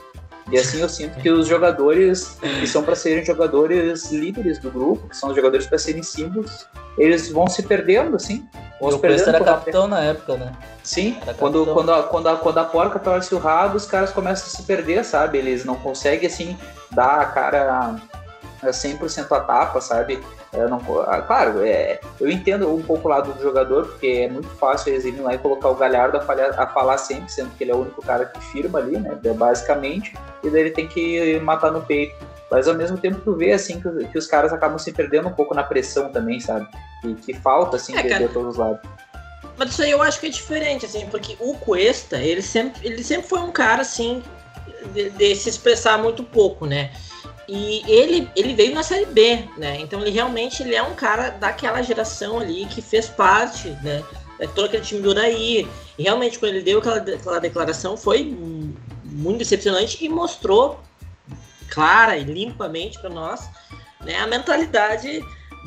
e assim eu sinto que os jogadores que são para serem jogadores líderes do grupo, que são os jogadores para serem símbolos, eles vão se perdendo, assim. Vão o Cuesta era capitão na época, né? Sim, quando, quando, a, quando, a, quando a porca torce o rabo, os caras começam a se perder, sabe? Eles não conseguem, assim, dar a cara 100% a tapa, sabe? Eu não, ah, claro, é, eu entendo um pouco o lado do jogador, porque é muito fácil eles irem lá e colocar o Galhardo a, falhar, a falar sempre, sendo que ele é o único cara que firma ali, né? Basicamente, e daí ele tem que matar no peito. Mas ao mesmo tempo tu vê assim que, que os caras acabam se perdendo um pouco na pressão também, sabe? E que falta assim é, de, de todos os lados. Mas isso aí eu acho que é diferente, assim, porque o Cuesta, ele sempre, ele sempre foi um cara, assim, de, de se expressar muito pouco, né? E ele, ele veio na série B, né? Então ele realmente ele é um cara daquela geração ali que fez parte, né? De todo aquele time do Uraí. E realmente, quando ele deu aquela, aquela declaração, foi muito decepcionante e mostrou clara e limpamente para nós né, a mentalidade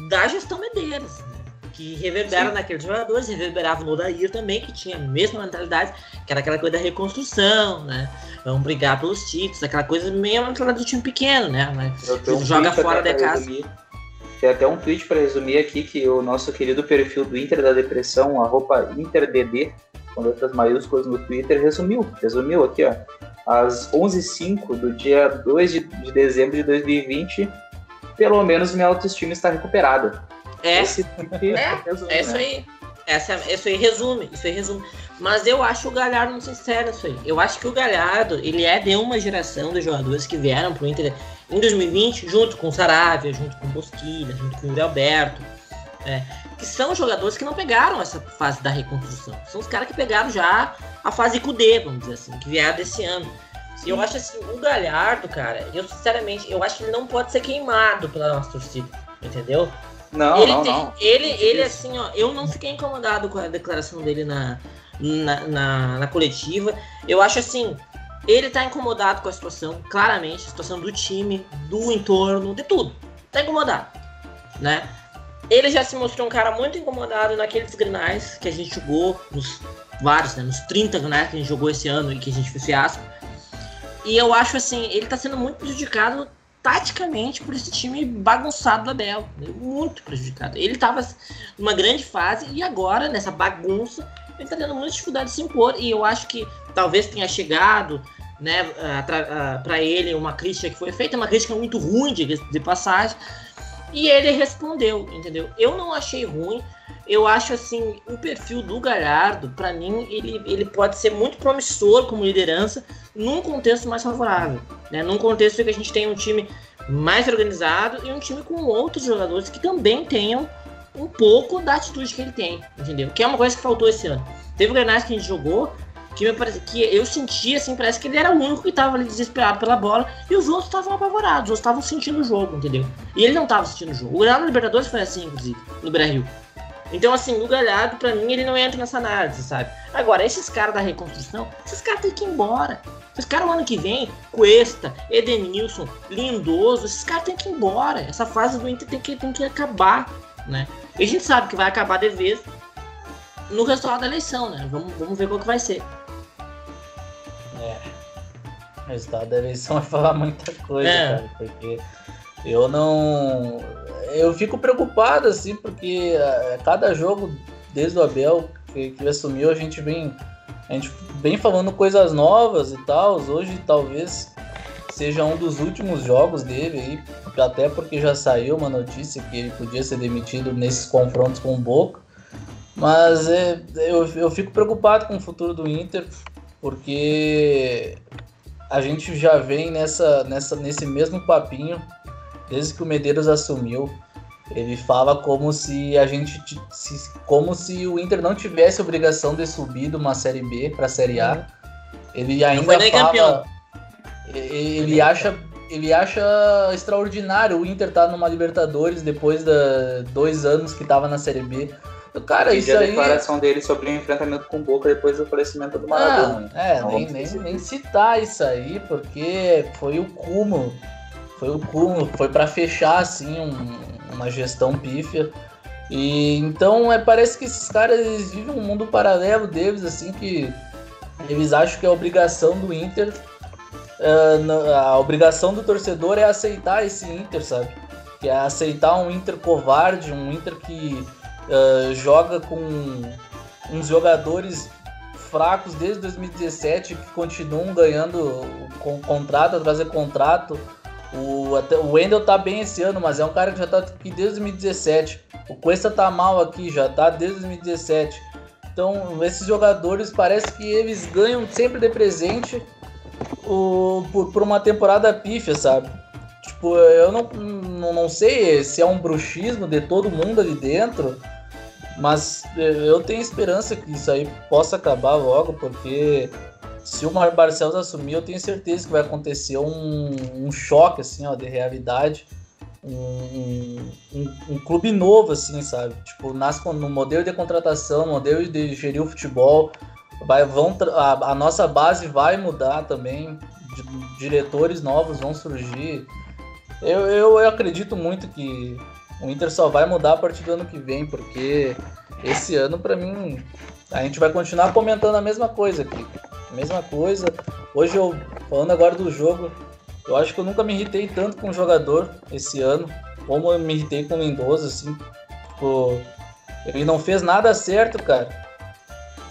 da gestão Medeiros? Que reverbera Sim. naqueles jogadores, reverberava no Odair também, que tinha a mesma mentalidade, que era aquela coisa da reconstrução, né? Vamos brigar pelos títulos, aquela coisa meio mentalidade do time pequeno, né? Um joga fora da casa. Resumir. Tem até um tweet para resumir aqui que o nosso querido perfil do Inter da Depressão, arroba InterDD, com letras maiúsculas no Twitter, resumiu. Resumiu aqui, ó. Às 11h05 do dia 2 de, de dezembro de 2020, pelo menos minha autoestima está recuperada. É, Esse é, resume, é isso né? aí. Essa, isso aí resume, isso aí resume. Mas eu acho o Galhardo não sincero isso aí. Eu acho que o Galhardo, ele é de uma geração de jogadores que vieram pro Inter em 2020, junto com o Saravia, junto com o Bosquilha, junto com o Yuri Alberto, é, que são jogadores que não pegaram essa fase da reconstrução. São os caras que pegaram já a fase Cudê, vamos dizer assim, que vieram desse ano. E eu acho assim, o Galhardo, cara, eu sinceramente, eu acho que ele não pode ser queimado pela nossa torcida, entendeu? Não, ele não, tem, não. Ele, ele assim, ó, eu não fiquei incomodado com a declaração dele na, na, na, na coletiva. Eu acho assim, ele tá incomodado com a situação, claramente, a situação do time, do entorno, de tudo. Tá incomodado, né? Ele já se mostrou um cara muito incomodado naqueles grenais que a gente jogou, nos vários, né? Nos 30 grenais que a gente jogou esse ano e que a gente fez fiasco. E eu acho assim, ele tá sendo muito prejudicado taticamente por esse time bagunçado do Abel. Né? Muito prejudicado. Ele estava numa grande fase e agora, nessa bagunça, ele está tendo muita dificuldade de se impor. E eu acho que talvez tenha chegado né, para ele uma crítica que foi feita, uma crítica muito ruim de, de passagem. E ele respondeu, entendeu? Eu não achei ruim. Eu acho assim, o perfil do Galhardo, para mim, ele, ele pode ser muito promissor como liderança num contexto mais favorável. Né? Num contexto em que a gente tem um time mais organizado e um time com outros jogadores que também tenham um pouco da atitude que ele tem, entendeu? Que é uma coisa que faltou esse ano. Teve granais que a gente jogou que me parece que eu senti assim, parece que ele era o único que estava ali desesperado pela bola e os outros estavam apavorados, os outros estavam sentindo o jogo, entendeu? E ele não estava sentindo o jogo. O Real Libertadores foi assim, inclusive, no Brasil. Então, assim, o Galhardo, pra mim, ele não entra nessa análise, sabe? Agora, esses caras da reconstrução, esses caras têm que ir embora. Esses caras, o ano que vem, Cuesta, Edenilson, Lindoso, esses caras têm que ir embora. Essa fase do Inter tem que, tem que acabar, né? E a gente sabe que vai acabar de vez no resultado da eleição, né? Vamos, vamos ver qual que vai ser. É. O resultado da eleição vai falar muita coisa, é. cara, porque eu não eu fico preocupado, assim, porque uh, cada jogo, desde o Abel, que, que assumiu, a gente vem, a gente vem falando coisas novas e tal. Hoje, talvez, seja um dos últimos jogos dele aí, até porque já saiu uma notícia que ele podia ser demitido nesses confrontos com o Boca. Mas é, eu, eu fico preocupado com o futuro do Inter, porque a gente já vem nessa, nessa, nesse mesmo papinho desde que o Medeiros assumiu, ele fala como se a gente se, como se o Inter não tivesse obrigação de subir de uma série B para a série A. Ele ainda fala campeão. ele acha ele acha extraordinário o Inter estar tá numa Libertadores depois de dois anos que estava na série B. Cara, isso a aí. a declaração dele sobre o enfrentamento com o Boca depois do falecimento do Maradona. Ah, é, nem, nem, nem citar isso aí, porque foi o cúmulo foi o cúmulo, foi para fechar assim um, uma gestão pífia. E então é, parece que esses caras eles vivem um mundo paralelo deles, assim, que eles acham que a obrigação do Inter, uh, a obrigação do torcedor é aceitar esse Inter, sabe? Que é aceitar um Inter covarde, um Inter que uh, joga com uns jogadores fracos desde 2017 que continuam ganhando com contrato atrás de contrato o, até, o Wendel tá bem esse ano, mas é um cara que já tá aqui desde 2017. O Cuesta tá mal aqui, já tá desde 2017. Então, esses jogadores parece que eles ganham sempre de presente o, por, por uma temporada pífia, sabe? Tipo, eu não, não, não sei se é um bruxismo de todo mundo ali dentro, Mas eh, eu tenho esperança que isso aí possa acabar logo, porque se o Barcelos assumir, eu tenho certeza que vai acontecer um, um choque assim, ó, de realidade. Um, um, um, clube novo, assim, sabe? Tipo, nasce no modelo de contratação, modelo de gerir o futebol. Vai, vão, a, a nossa base vai mudar também. Diretores novos vão surgir. Eu, eu, eu acredito muito que o Inter só vai mudar a partir do ano que vem, porque esse ano, para mim, a gente vai continuar comentando a mesma coisa aqui. A mesma coisa. Hoje eu, falando agora do jogo, eu acho que eu nunca me irritei tanto com um jogador esse ano, como eu me irritei com o Mendoza, assim. Tipo, ele não fez nada certo, cara.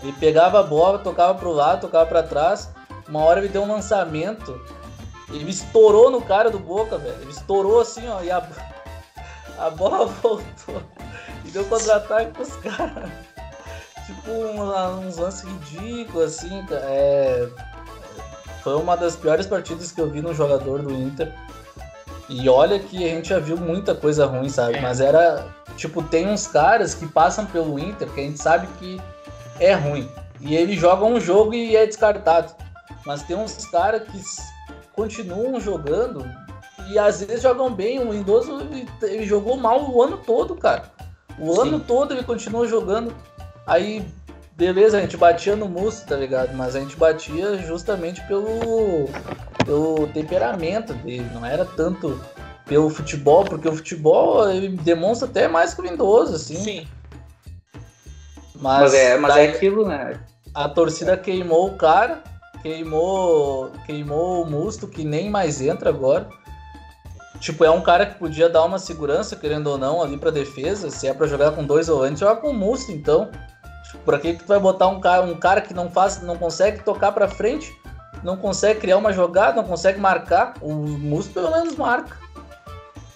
Ele pegava a bola, tocava pro lado, tocava para trás. Uma hora ele deu um lançamento. Ele estourou no cara do Boca, velho. Ele estourou assim, ó, e a, a bola (laughs) voltou. E deu contra-ataque pros caras. Tipo, um, uns lances ridículos, assim, é... Foi uma das piores partidas que eu vi no jogador do Inter. E olha que a gente já viu muita coisa ruim, sabe? É. Mas era. Tipo, tem uns caras que passam pelo Inter que a gente sabe que é ruim. E eles jogam um jogo e é descartado. Mas tem uns caras que continuam jogando e às vezes jogam bem. O Lindoso ele, jogou mal o ano todo, cara. O Sim. ano todo ele continua jogando. Aí, beleza, a gente batia no Musso, tá ligado? Mas a gente batia justamente pelo, pelo temperamento dele. Não era tanto pelo futebol, porque o futebol ele demonstra até mais que o Lindoso, assim. Sim. Mas, mas é, mas é aquilo, né? A torcida queimou o cara, queimou, queimou o Musto, que nem mais entra agora. Tipo, é um cara que podia dar uma segurança, querendo ou não, ali pra defesa. Se é para jogar com dois volantes, joga com o Musto, então. Tipo, por que, que tu vai botar um cara, um cara que não faz, não consegue tocar para frente, não consegue criar uma jogada, não consegue marcar? O Musto pelo menos marca.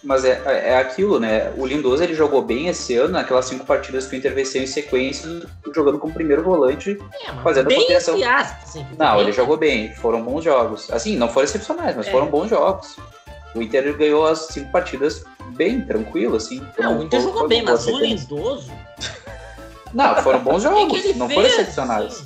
Mas é, é aquilo, né? O Lindoso ele jogou bem esse ano, naquelas cinco partidas que o Inter venceu em sequência, jogando como primeiro volante, é, fazendo a proteção. Assim, não, bem. ele jogou bem, foram bons jogos. Assim, não foram excepcionais, mas é. foram bons jogos. O Inter ganhou as cinco partidas bem tranquilo, assim. Não, o Inter jogou bem, mas o Lindoso. Não, foram bons (laughs) jogos, que não foram excepcionais. Assim?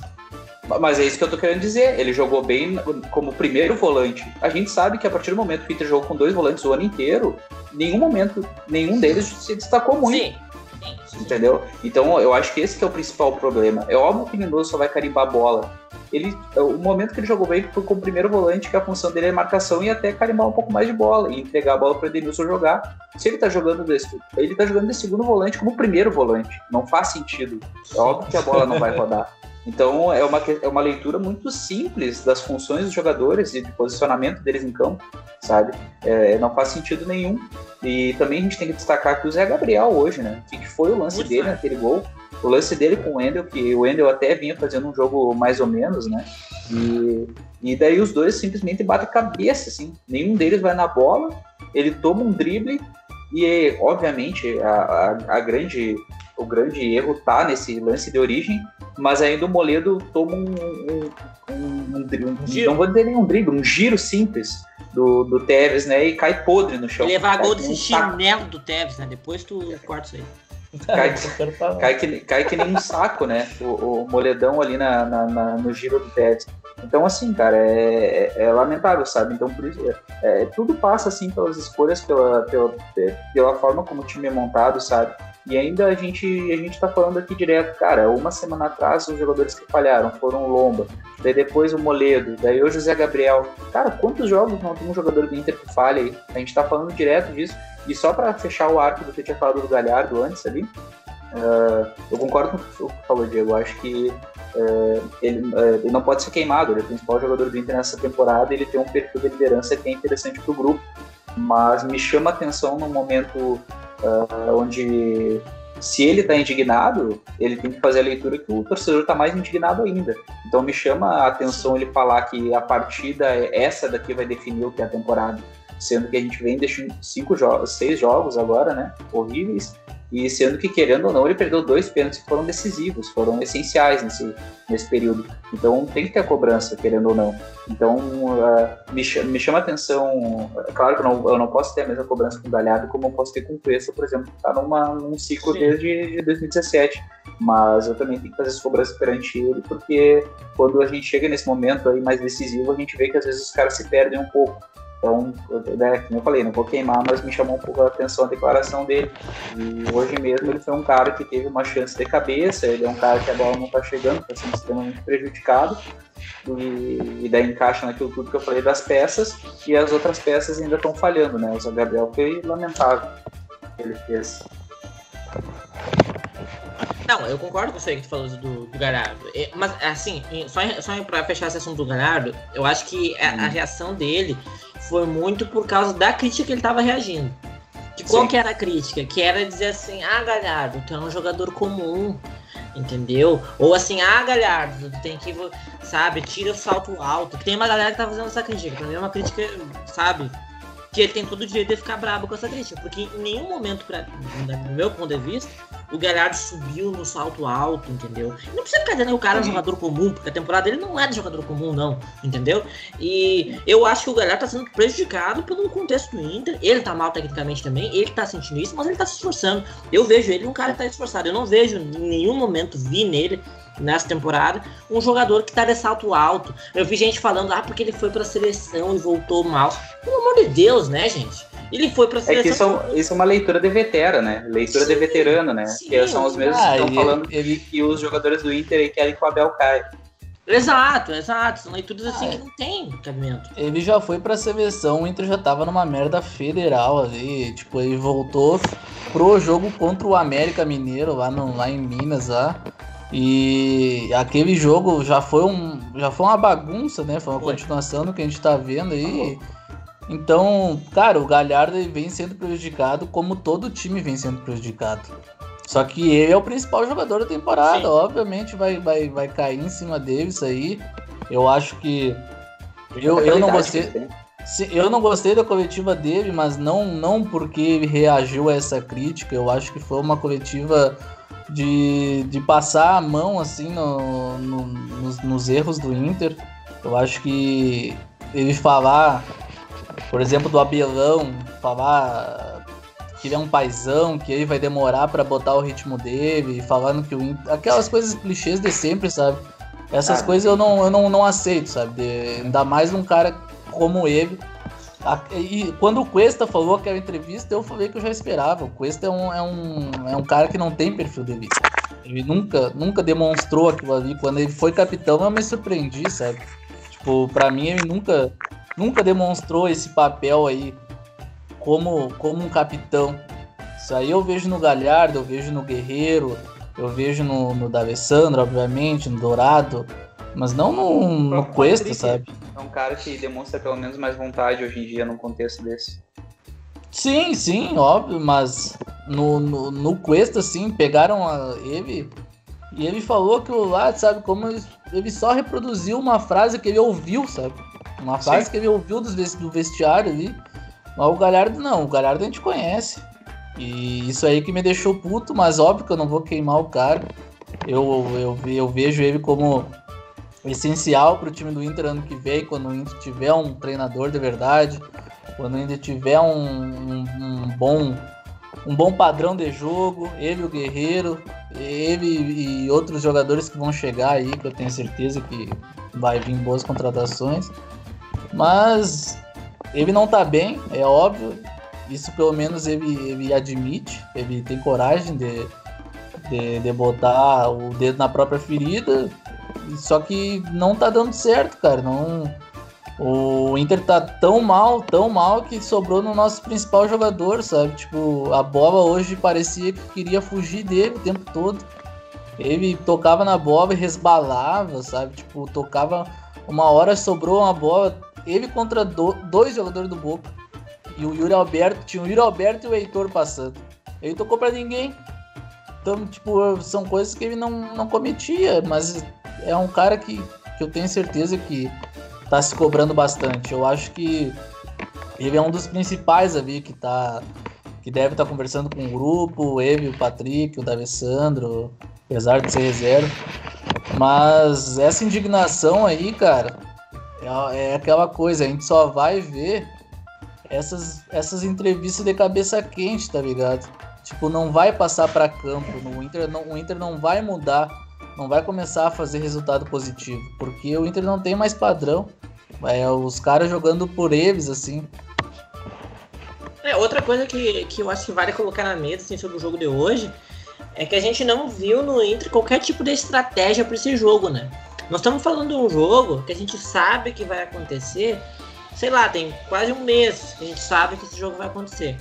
Mas é isso que eu tô querendo dizer. Ele jogou bem como primeiro volante. A gente sabe que a partir do momento que o Inter jogou com dois volantes o ano inteiro, nenhum momento, nenhum deles se destacou muito. Sim. Entendeu? Então eu acho que esse que é o principal problema. É óbvio que o Lindoso só vai carimbar a bola. Ele, o momento que ele jogou bem foi como primeiro volante, que a função dele é marcação e até carimbar um pouco mais de bola e entregar a bola para o Edenilson jogar. Se ele tá jogando desse, ele tá jogando de segundo volante como primeiro volante. Não faz sentido. É óbvio que a bola não vai rodar. (laughs) Então é uma, é uma leitura muito simples das funções dos jogadores e do posicionamento deles em campo, sabe? É, não faz sentido nenhum. E também a gente tem que destacar que o Zé Gabriel hoje, né? O que foi o lance Muito dele naquele gol? O lance dele com o Wendel, que o Wendel até vinha fazendo um jogo mais ou menos, né? E, e daí os dois simplesmente batem cabeça, assim. Nenhum deles vai na bola, ele toma um drible e, obviamente, a, a, a grande, o grande erro tá nesse lance de origem, mas ainda o Moledo toma um, um, um, um giro. não vou dizer nenhum drible, um giro simples do, do Tevez, né? E cai podre no chão. Levar gol desse chinelo do Tevez, né? Depois tu corta isso aí. Cai, (laughs) cai, que, cai que nem um saco, né? O, o moledão ali na, na, na, no giro do Tevez. Então, assim, cara, é, é, é lamentável, sabe? Então, por isso, é, é, tudo passa, assim, pelas escolhas, pela, pela, pela forma como o time é montado, sabe? E ainda a gente, a gente tá falando aqui direto, cara, uma semana atrás os jogadores que falharam foram o Lomba, daí depois o Moledo, daí o José Gabriel. Cara, quantos jogos não tem um jogador do Inter que falha aí? A gente tá falando direto disso. E só para fechar o arco do que eu tinha falado do Galhardo antes ali, uh, eu concordo com o que falou, Diego. Eu acho que uh, ele, uh, ele, não pode ser queimado, ele é o principal jogador do Inter nessa temporada, ele tem um perfil de liderança que é interessante pro grupo. Mas me chama atenção no momento uh, onde se ele está indignado, ele tem que fazer a leitura que o torcedor está mais indignado ainda. Então me chama a atenção ele falar que a partida essa daqui vai definir o que é a temporada. Sendo que a gente vem deixando cinco jogos, seis jogos agora, né? Horríveis. E sendo que, querendo ou não, ele perdeu dois pênaltis que foram decisivos, foram essenciais nesse, nesse período. Então tem que ter a cobrança, querendo ou não. Então uh, me, chama, me chama a atenção, claro que eu não, eu não posso ter a mesma cobrança com o Galhardo como eu posso ter com o Cuesta, por exemplo, que está num ciclo Sim. desde 2017. Mas eu também tenho que fazer essa cobrança perante ele, porque quando a gente chega nesse momento aí mais decisivo, a gente vê que às vezes os caras se perdem um pouco. Então, né, como eu falei, não vou queimar, mas me chamou um pouco a atenção a declaração dele. E hoje mesmo ele foi um cara que teve uma chance de cabeça, ele é um cara que a bola não está chegando, está sendo extremamente prejudicado. E, e, daí encaixa naquilo tudo que eu falei das peças, e as outras peças ainda estão falhando, né? O Zé Gabriel foi lamentável que ele fez. Não, eu concordo com você que tu falou do, do Galhardo. Mas, assim, só, só pra fechar esse assunto do Galhardo, eu acho que a, a uhum. reação dele foi muito por causa da crítica que ele tava reagindo. Que qual que era a crítica? Que era dizer assim, ah, Galhardo, tu é um jogador comum, entendeu? Ou assim, ah, Galhardo, tu tem que, sabe, tira o salto alto. Tem uma galera que tá fazendo essa crítica, mim é uma crítica, sabe, que ele tem todo o direito de ficar bravo com essa crítica, porque em nenhum momento, pra, do meu ponto de vista, o Galhardo subiu no salto alto, entendeu? Não precisa ficar dizendo que o cara é um uhum. jogador comum, porque a temporada dele não é de jogador comum, não, entendeu? E eu acho que o Galhardo tá sendo prejudicado pelo contexto do Inter. Ele tá mal tecnicamente também, ele tá sentindo isso, mas ele tá se esforçando. Eu vejo ele um cara que tá esforçado. Eu não vejo em nenhum momento, vi nele nessa temporada, um jogador que tá de salto alto. Eu vi gente falando, ah, porque ele foi pra seleção e voltou mal. Pelo amor de Deus, né, gente? Ele foi pra seleção. É que isso, é, isso é uma leitura de vetera, né? Leitura sim, de veterano, né? Sim. Que são os mesmos ah, que estão falando ele... que os jogadores do Inter querem que o Abel caia. Exato, exato. São leituras assim ah, que não tem cabimento. Ele já foi pra seleção, o Inter já tava numa merda federal ali. Tipo, ele voltou pro jogo contra o América Mineiro lá, no, lá em Minas lá. E aquele jogo já foi um já foi uma bagunça, né? Foi uma foi. continuação do que a gente tá vendo aí. Então, cara, o Galhardo vem sendo prejudicado como todo time vem sendo prejudicado. Só que ele é o principal jogador da temporada, Sim. obviamente vai, vai, vai cair em cima dele isso aí. Eu acho que eu, eu não gostei eu não gostei da coletiva dele, mas não não porque ele reagiu a essa crítica. Eu acho que foi uma coletiva de, de passar a mão assim no, no nos, nos erros do Inter. Eu acho que ele falar por exemplo, do Abelão, falar que ele é um paizão, que ele vai demorar para botar o ritmo dele, falando que o aquelas coisas clichês de sempre, sabe? Essas ah, coisas eu não, eu não, não aceito, sabe? De, ainda mais um cara como ele. E quando o Cuesta falou aquela entrevista, eu falei que eu já esperava. O Cuesta é um, é um, é um cara que não tem perfil de vida. Ele nunca, nunca demonstrou aquilo ali. Quando ele foi capitão, eu me surpreendi, sabe? Tipo, pra mim, ele nunca, nunca demonstrou esse papel aí como, como um capitão. Isso aí eu vejo no Galhardo, eu vejo no Guerreiro, eu vejo no, no D'Alessandro, obviamente, no Dourado, mas não no, no Cuesta, sabe? É um cara que demonstra pelo menos mais vontade hoje em dia num contexto desse. Sim, sim, óbvio, mas no, no, no Cuesta, sim, pegaram a, ele e ele falou que o lá, sabe, como ele, ele só reproduziu uma frase que ele ouviu, sabe? Uma frase Sim. que ele ouviu do vestiário ali. Mas o Galhardo não, o Galhardo a gente conhece. E isso aí que me deixou puto, mas óbvio que eu não vou queimar o cara. Eu, eu, eu vejo ele como essencial para o time do Inter ano que vem, quando o Inter tiver um treinador de verdade, quando Inter tiver um, um, um bom um bom padrão de jogo, ele o Guerreiro, ele e outros jogadores que vão chegar aí, que eu tenho certeza que vai vir boas contratações. Mas ele não tá bem, é óbvio. Isso pelo menos ele, ele admite, ele tem coragem de, de, de botar o dedo na própria ferida. Só que não tá dando certo, cara. Não, o Inter tá tão mal, tão mal que sobrou no nosso principal jogador, sabe? Tipo, a bola hoje parecia que queria fugir dele o tempo todo. Ele tocava na bola e resbalava, sabe? Tipo, tocava. Uma hora sobrou uma bola ele contra do, dois jogadores do Boca. E o Yuri Alberto, tinha o Yuri Alberto e o Heitor passando. Ele tocou para ninguém. Então, tipo, são coisas que ele não, não cometia, mas é um cara que, que eu tenho certeza que tá se cobrando bastante. Eu acho que Ele é um dos principais ali que tá. Que deve estar tá conversando com o grupo, ele, o Patrick, o D'Alessandro, apesar de ser reserva. Mas essa indignação aí, cara, é, é aquela coisa, a gente só vai ver essas, essas entrevistas de cabeça quente, tá ligado? Tipo, não vai passar para campo. No Inter não, o Inter não vai mudar, não vai começar a fazer resultado positivo, porque o Inter não tem mais padrão. É os caras jogando por eles, assim. É, outra coisa que, que eu acho que vale colocar na mesa assim, sobre o jogo de hoje é que a gente não viu no Inter qualquer tipo de estratégia para esse jogo, né? Nós estamos falando de um jogo que a gente sabe que vai acontecer, sei lá, tem quase um mês que a gente sabe que esse jogo vai acontecer.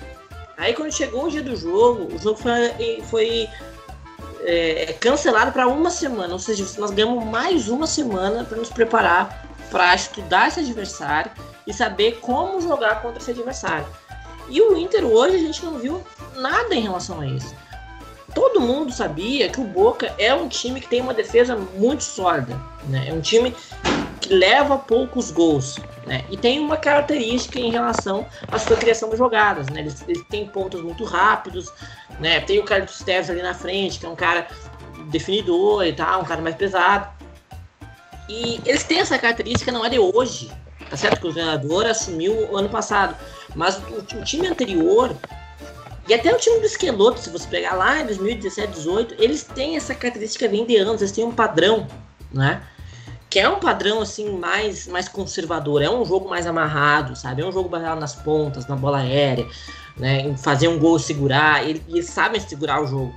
Aí quando chegou o dia do jogo, o jogo foi, foi é, cancelado para uma semana, ou seja, nós ganhamos mais uma semana para nos preparar para estudar esse adversário e saber como jogar contra esse adversário. E o Inter hoje a gente não viu nada em relação a isso. Todo mundo sabia que o Boca é um time que tem uma defesa muito sólida, né? É um time que leva poucos gols, né? E tem uma característica em relação à sua criação de jogadas, né? Eles, eles têm pontos muito rápidos, né? Tem o Carlos Teves ali na frente, que é um cara definidor e tal, um cara mais pesado. E eles têm essa característica, não é de hoje, tá certo? Que o treinador assumiu ano passado. Mas o, o, time anterior, e até o time do Esqueloto, se você pegar lá em 2017, 2018, eles têm essa característica vem de anos, eles têm um padrão, né? Que é um padrão assim mais, mais conservador, é um jogo mais amarrado, sabe? É um jogo baseado nas pontas, na bola aérea, né? Em fazer um gol segurar, e eles sabem segurar o jogo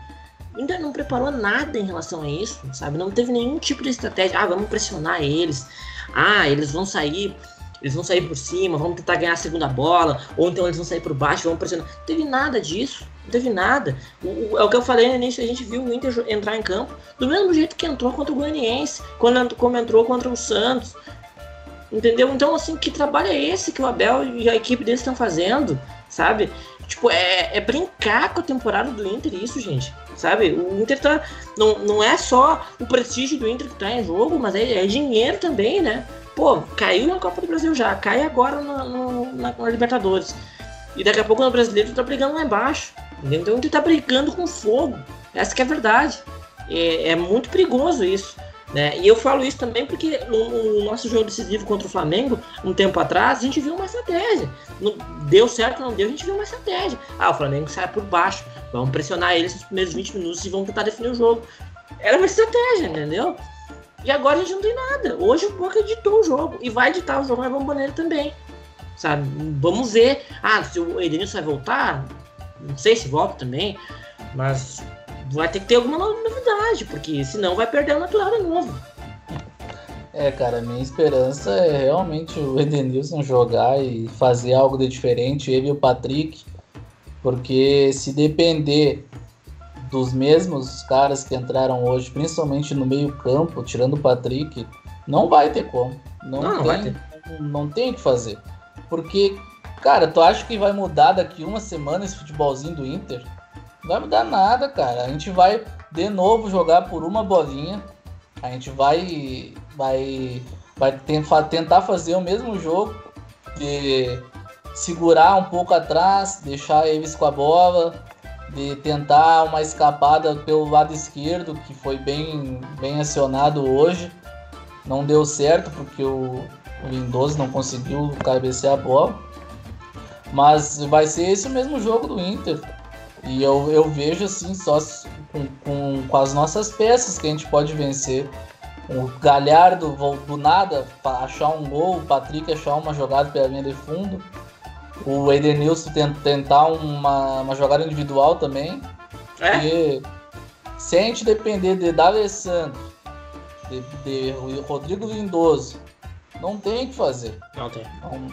ainda não preparou nada em relação a isso, sabe? Não teve nenhum tipo de estratégia. Ah, vamos pressionar eles. Ah, eles vão sair, eles vão sair por cima, vamos tentar ganhar a segunda bola, ou então eles vão sair por baixo, vamos pressionar. Não teve nada disso. Não teve nada. O, o, é o que eu falei no início, a gente viu o Inter entrar em campo do mesmo jeito que entrou contra o Goianiense, quando, como entrou contra o Santos. Entendeu? Então, assim, que trabalho é esse que o Abel e a equipe deles estão fazendo, sabe? Tipo, é, é brincar com a temporada do Inter isso, gente sabe? O Inter tá. Não, não é só o prestígio do Inter que tá em jogo, mas é, é dinheiro também, né? Pô, caiu na Copa do Brasil já, cai agora na, na, na Libertadores. E daqui a pouco no brasileiro tá brigando lá embaixo. Entendeu? Então Inter tá brigando com fogo. Essa que é a verdade. É, é muito perigoso isso. Né? E eu falo isso também porque no, nosso jogo decisivo contra o Flamengo, um tempo atrás, a gente viu uma estratégia. Não, deu certo, não deu, a gente viu uma estratégia. Ah, o Flamengo sai por baixo, vamos pressionar eles nos primeiros 20 minutos e vamos tentar definir o jogo. Era uma estratégia, entendeu? E agora a gente não tem nada. Hoje o Boca editou o jogo e vai editar o jogo na Bomboneira também. Sabe? Vamos ver. Ah, se o Edenilson vai voltar, não sei se volta também, mas vai ter que ter alguma novidade, porque senão vai perder o natural de novo. É, cara, minha esperança é realmente o Edenilson jogar e fazer algo de diferente, ele e o Patrick, porque se depender dos mesmos caras que entraram hoje, principalmente no meio-campo, tirando o Patrick, não vai ter como. Não, não, tem, não, não tem o que fazer. Porque, cara, tu acha que vai mudar daqui uma semana esse futebolzinho do Inter? Não vai mudar nada, cara. A gente vai de novo jogar por uma bolinha. A gente vai vai vai tentar fazer o mesmo jogo de segurar um pouco atrás, deixar eles com a bola, de tentar uma escapada pelo lado esquerdo, que foi bem bem acionado hoje. Não deu certo porque o, Lindoso não conseguiu cabecear a bola. Mas vai ser esse o mesmo jogo do Inter. E eu, eu vejo assim, só com, com, com as nossas peças que a gente pode vencer. O Galhardo do nada achar um gol, o Patrick achar uma jogada pela linha de fundo. O Edenilson tentar uma, uma jogada individual também. É? Porque se a gente depender de D'Alessandro, de, de Rodrigo Lindoso, não tem o que fazer. Não tem. Não,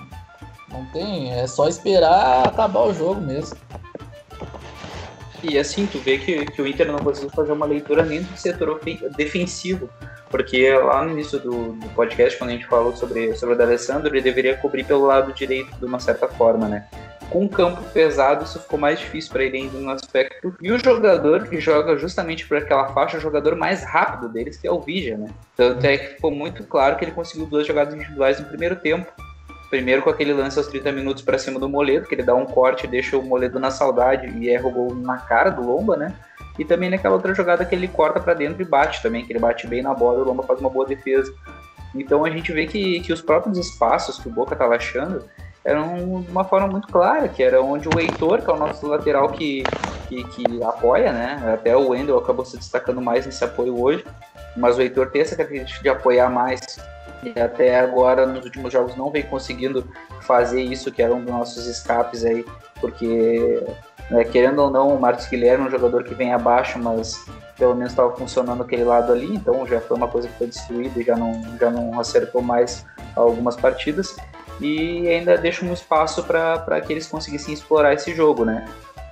não tem, é só esperar acabar o jogo mesmo. E assim, tu vê que, que o Inter não conseguiu fazer uma leitura nem do setor defensivo. Porque lá no início do, do, podcast, quando a gente falou sobre, sobre o D'Alessandro, ele deveria cobrir pelo lado direito de uma certa forma, né? Com o campo pesado, isso ficou mais difícil para ele ainda no aspecto. E o jogador que joga justamente por aquela faixa, o jogador mais rápido deles, que é o Vigia, né? Tanto é que ficou muito claro que ele conseguiu duas jogadas individuais no primeiro tempo. Primeiro com aquele lance aos 30 minutos para cima do Moledo, que ele dá um corte, deixa o Moledo na saudade e erra o gol na cara do Lomba, né? E também naquela outra jogada que ele corta para dentro e bate também, que ele bate bem na bola e o Lomba faz uma boa defesa. Então a gente vê que, que os próprios espaços que o Boca estava achando eram de uma forma muito clara, que era onde o Heitor, que é o nosso lateral que, que, que apoia, né? Até o Wendel acabou se destacando mais nesse apoio hoje, mas o Heitor tem essa característica de apoiar mais e até agora nos últimos jogos não vem conseguindo fazer isso que era um dos nossos escapes aí, porque né, querendo ou não o Marcos Guilherme é um jogador que vem abaixo, mas pelo menos estava funcionando aquele lado ali, então já foi uma coisa que foi destruída e já não, já não acertou mais algumas partidas e ainda deixa um espaço para que eles conseguissem explorar esse jogo, né?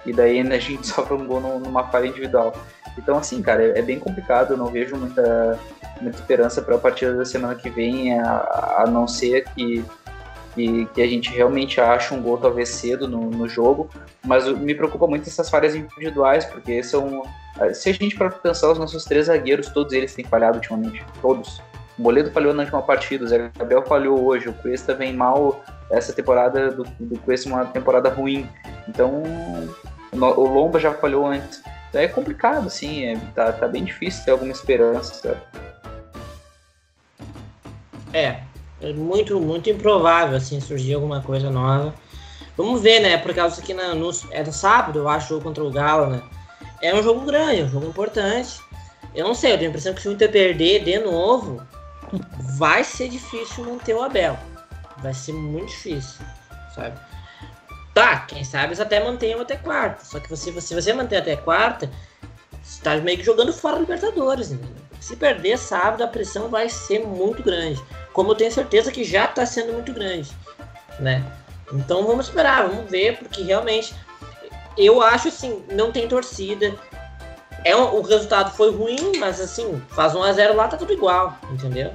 E daí a gente (laughs) sofre um gol numa falha individual. Então, assim, cara, é, é bem complicado, eu não vejo muita, muita esperança para a partida da semana que vem, a, a não ser que, que, que, a gente realmente ache um gol talvez cedo no, no jogo, mas me preocupa muito essas falhas individuais, porque são. Se a gente para pensar, os nossos três zagueiros, todos eles têm falhado ultimamente, todos. O Moledo falhou na última partida, o Zé Gabriel falhou hoje, o Cuesta vem mal essa temporada, do, do Cuesta uma temporada ruim. Então, o Lomba já falhou antes. Então é complicado, assim, é, tá, tá bem difícil ter alguma esperança? É, é muito, muito improvável, assim, surgir alguma coisa nova. Vamos ver, né? Por causa que na, no, é sábado, eu acho, contra o Galo, né? É um jogo grande, um jogo importante. Eu não sei, eu tenho a impressão que se o Inter perder de novo, vai ser difícil manter o Abel. Vai ser muito difícil, sabe? Tá, quem sabe eles até mantenham até quarta. Só que você, se você manter até quarta, você tá meio que jogando fora Libertadores, entendeu? Se perder sábado, a pressão vai ser muito grande. Como eu tenho certeza que já está sendo muito grande, né? Então vamos esperar, vamos ver, porque realmente eu acho assim, não tem torcida. É um, o resultado foi ruim, mas assim, faz 1 a 0 lá tá tudo igual, entendeu?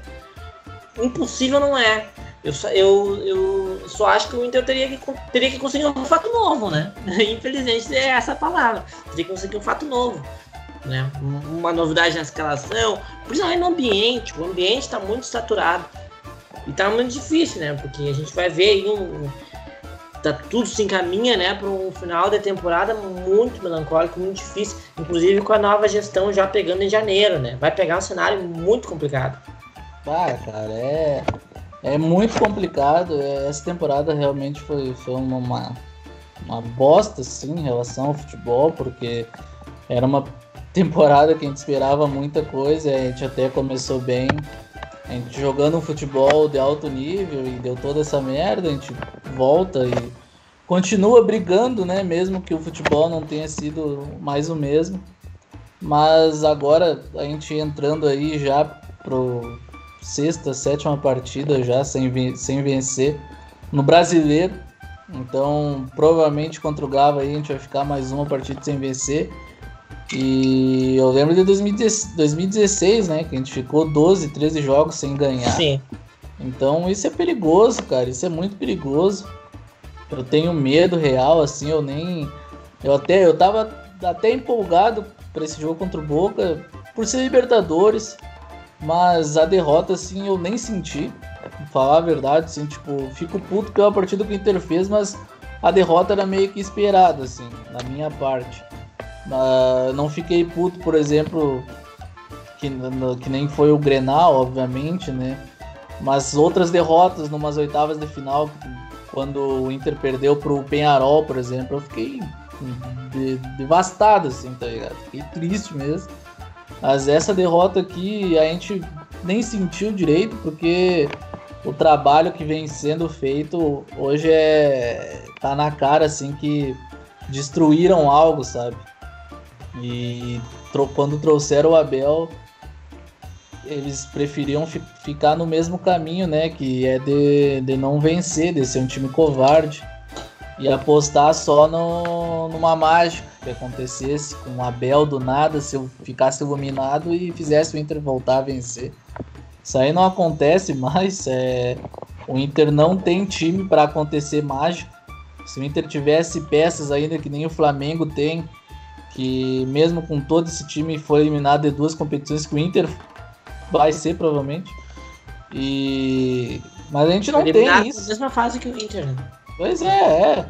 Impossível não é. Eu só, eu, eu só acho que o Inter teria que, teria que conseguir um fato novo, né? (laughs) Infelizmente é essa a palavra. Teria que conseguir um fato novo. Né? Uma novidade na escalação, principalmente no ambiente. O ambiente está muito saturado. E tá muito difícil, né? Porque a gente vai ver aí um. Tá, tudo se encaminha né, para um final de temporada muito melancólico, muito difícil, inclusive com a nova gestão já pegando em janeiro, né? Vai pegar um cenário muito complicado. Ah, cara, é, é muito complicado. É, essa temporada realmente foi, foi uma, uma bosta, sim, em relação ao futebol, porque era uma temporada que a gente esperava muita coisa, a gente até começou bem, a gente jogando um futebol de alto nível e deu toda essa merda, a gente volta e continua brigando, né? Mesmo que o futebol não tenha sido mais o mesmo. Mas agora a gente entrando aí já pro sexta, sétima partida já sem, sem vencer no brasileiro. Então, provavelmente contra o Gava aí a gente vai ficar mais uma partida sem vencer. E eu lembro de 2016, né? Que a gente ficou 12, 13 jogos sem ganhar. Sim. Então isso é perigoso, cara. Isso é muito perigoso. Eu tenho medo real, assim, eu nem. Eu até eu tava até empolgado para esse jogo contra o Boca por ser Libertadores. Mas a derrota, assim, eu nem senti. Pra falar a verdade, assim, tipo, fico puto pela partida que o Inter fez, mas a derrota era meio que esperada, assim, na minha parte. Uh, não fiquei puto, por exemplo, que, que nem foi o Grenal, obviamente, né? Mas outras derrotas numas oitavas de final, quando o Inter perdeu pro Penharol, por exemplo, eu fiquei de, devastado, assim, tá ligado? Fiquei triste mesmo. Mas essa derrota aqui a gente nem sentiu direito, porque o trabalho que vem sendo feito hoje é. tá na cara assim que destruíram algo, sabe? E quando trouxeram o Abel, eles preferiam fi ficar no mesmo caminho, né? Que é de, de não vencer, de ser um time covarde. E apostar só no, numa mágica que acontecesse com o Abel do nada, se eu ficasse iluminado e fizesse o Inter voltar a vencer. Isso aí não acontece mais. É... O Inter não tem time para acontecer mágica. Se o Inter tivesse peças ainda que nem o Flamengo tem, que mesmo com todo esse time foi eliminado de duas competições que o Inter vai ser provavelmente. E Mas a gente não tem isso. Na mesma fase que o Inter, né? Pois é, é.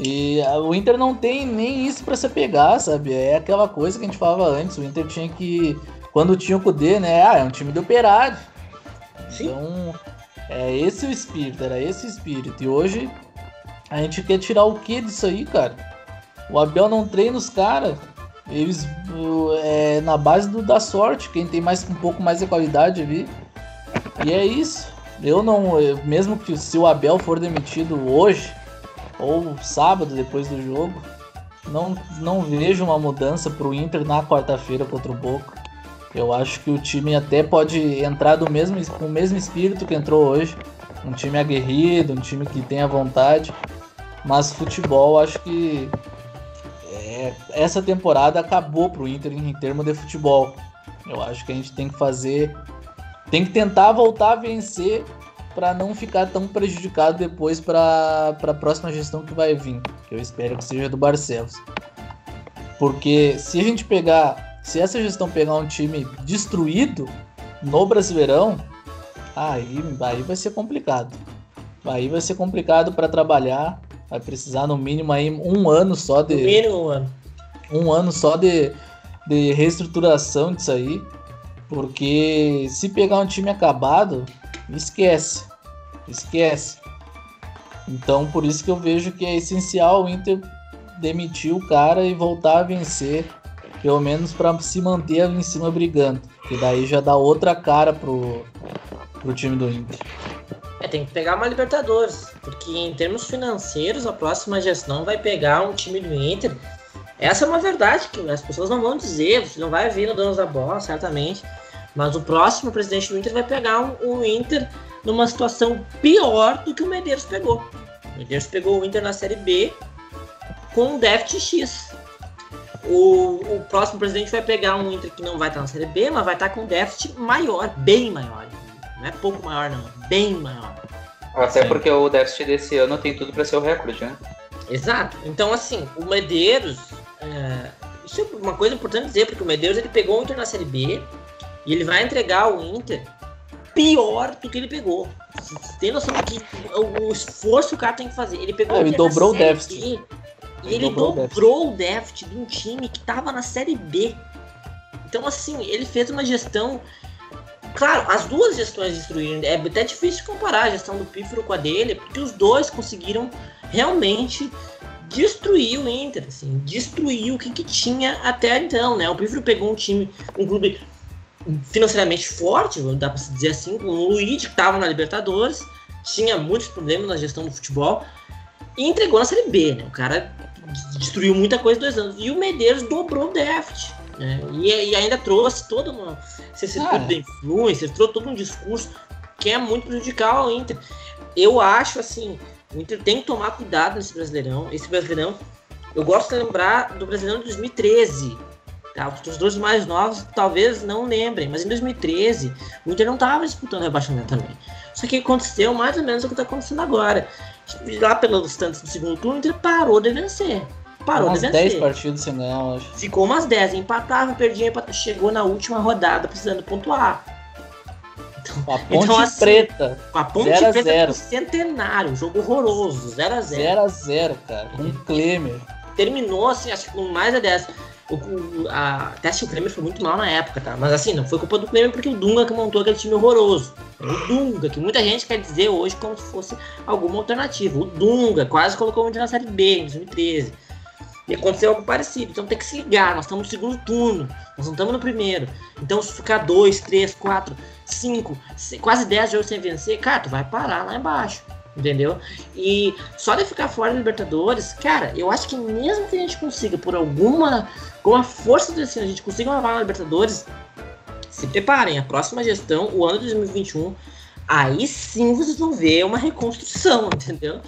E o Inter não tem nem isso para se pegar, sabe? É aquela coisa que a gente falava antes. O Inter tinha que. Quando tinha o Kudê, né? Ah, é um time do operário. Sim. Então, é esse o espírito, era esse o espírito. E hoje a gente quer tirar o que disso aí, cara? O Abel não treina os caras. Eles é na base do, da sorte, quem tem mais um pouco mais de qualidade ali. E é isso. Eu não, eu, mesmo que se o Abel for demitido hoje ou sábado depois do jogo, não, não vejo uma mudança pro Inter na quarta-feira contra o Boca. Eu acho que o time até pode entrar do mesmo, com o mesmo espírito que entrou hoje. Um time aguerrido, um time que tem a vontade. Mas futebol, acho que é, essa temporada acabou pro Inter em termos de futebol. Eu acho que a gente tem que fazer. Tem que tentar voltar a vencer para não ficar tão prejudicado depois para a próxima gestão que vai vir. Que eu espero que seja do Barcelos. Porque se a gente pegar. Se essa gestão pegar um time destruído no Brasileirão, aí, aí vai ser complicado. Aí vai ser complicado para trabalhar. Vai precisar no mínimo aí um ano só de. No mínimo um ano. Um ano só de, de reestruturação disso aí. Porque se pegar um time acabado, esquece. Esquece. Então por isso que eu vejo que é essencial o Inter demitir o cara e voltar a vencer. Pelo menos para se manter ali em cima brigando. Que daí já dá outra cara pro, pro time do Inter. É, tem que pegar uma Libertadores, porque em termos financeiros, a próxima gestão vai pegar um time do Inter. Essa é uma verdade que as pessoas não vão dizer, você não vai ver no Donos da Bola, certamente. Mas o próximo presidente do Inter vai pegar um, um Inter numa situação pior do que o Medeiros pegou. O Medeiros pegou o Inter na Série B com um déficit X. O, o próximo presidente vai pegar um Inter que não vai estar na Série B, mas vai estar com um déficit maior, bem maior. Não é pouco maior, não. Bem maior. Até Sim. porque o déficit desse ano tem tudo para ser o recorde, né? Exato. Então, assim, o Medeiros. É... Isso é uma coisa importante dizer, porque o Medeiros ele pegou o Inter na Série B e ele vai entregar o Inter pior do que ele pegou. Você tem noção do que o esforço que o cara tem que fazer? Ele pegou. É, ele dobrou o déficit. B, e ele, ele dobrou, dobrou o déficit de um time que tava na Série B. Então, assim, ele fez uma gestão Claro, as duas gestões destruíram. É até difícil comparar a gestão do Pífero com a dele, porque os dois conseguiram realmente destruir o Inter, assim, destruir o que, que tinha até então, né? O Pífero pegou um time, um clube financeiramente forte, dá para se dizer assim, com o Luiz, que estava na Libertadores, tinha muitos problemas na gestão do futebol, e entregou na Série B, né? O cara destruiu muita coisa dois anos. E o Medeiros dobrou o déficit. Né? E, e, ainda trouxe todo uma. Esse ah. de influência, trouxe todo um discurso que é muito prejudicial ao Inter. Eu acho assim, o Inter tem que tomar cuidado nesse Brasileirão. Esse Brasileirão, eu gosto de lembrar do Brasileirão de 2013. Tá? Os dois mais novos talvez não lembrem, mas em 2013 o Inter não estava disputando rebaixamento também. Só que aconteceu mais ou menos o que está acontecendo agora. Lá pelos tantos do segundo turno, o Inter parou de vencer parou umas de vencer. 10 partidas sem ganhar, acho. Ficou umas 10, empatava, perdia, empatava, chegou na última rodada precisando pontuar. Então, a Ponte então, assim, Preta. A Ponte zero Preta zero. centenário, jogo horroroso, 0x0. 0x0, cara, com o Klemer. Terminou, assim, acho que com mais de 10. O, o, a, até acho que o Klemer foi muito mal na época, tá? Mas assim, não foi culpa do Klemer porque o Dunga que montou aquele time horroroso. O Dunga, que muita gente quer dizer hoje como se fosse alguma alternativa. O Dunga quase colocou o Inter na Série B em 2013. E aconteceu algo parecido. Então tem que se ligar. Nós estamos no segundo turno. Nós não estamos no primeiro. Então se ficar dois, três, quatro, cinco, quase dez jogos sem vencer, cara, tu vai parar lá embaixo. Entendeu? E só de ficar fora da Libertadores, cara, eu acho que mesmo que a gente consiga, por alguma, com a força do destino, a gente consiga uma vaga na Libertadores, se preparem, a próxima gestão, o ano de 2021, aí sim vocês vão ver uma reconstrução, (laughs) entendeu?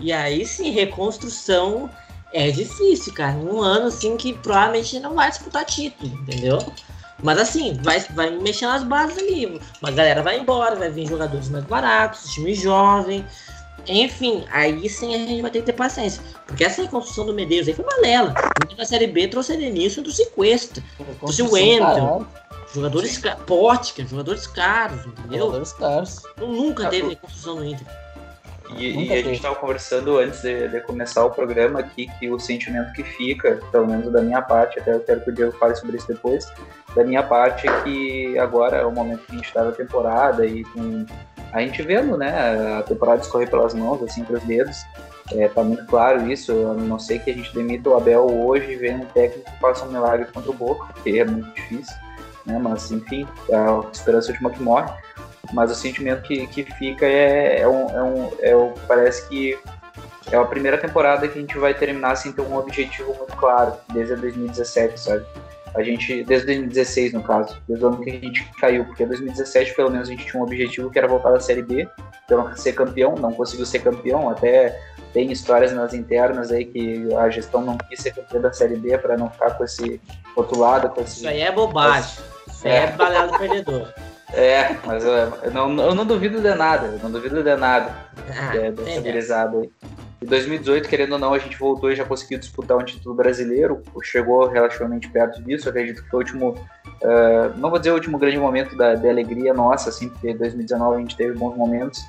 E aí sim, reconstrução é difícil, cara. Um ano assim que provavelmente não vai disputar título, entendeu? Mas assim, vai, vai mexer nas bases ali. Uma galera vai embora, vai vir jogadores mais baratos, time jovem. Enfim, aí sim a gente vai ter que ter paciência. Porque essa reconstrução do Medeiros aí foi balela. Na Série B trouxe Edenilson, trouxe Cuesta, trouxe o Wendel. Jogadores ca... Pote, jogadores caros, entendeu? Jogadores caros. Nunca teve reconstrução no Inter. E, e, a gente estava conversando antes de, de, começar o programa aqui que o sentimento que fica, pelo menos da minha parte, até eu quero que o Diego fale sobre isso depois, da minha parte é que agora é o momento que a gente está na temporada e com a gente vendo né, a temporada escorrer pelas mãos, assim, para os dedos, é, tá muito claro isso, a não sei que a gente demita o Abel hoje e venha um técnico que faça um milagre contra o Boca, que é muito difícil, né, mas enfim, é a esperança última que morre mas o sentimento que, que fica é, é, um, é, um, é um, parece que é a primeira temporada que a gente vai terminar sem ter um objetivo muito claro, desde 2017, sabe? A gente, desde 2016 no caso, desde o ano que a gente caiu, porque 2017 pelo menos a gente tinha um objetivo que era voltar da Série B, então ser campeão, não conseguiu ser campeão, até tem histórias nas internas aí que a gestão não quis ser campeão da Série B para não ficar com esse outro lado, com esse... Isso aí é bobagem, isso aí é, é balado perdedor. (laughs) É, mas eu, não, eu não duvido de nada, eu não duvido de nada ah, é, dessa gurizada aí. Em 2018, querendo ou não, a gente voltou e já conseguiu disputar um título brasileiro, chegou relativamente perto disso, acredito que foi o último, uh, não vou dizer o último grande momento da, de alegria nossa, assim, porque em 2019 a gente teve bons momentos,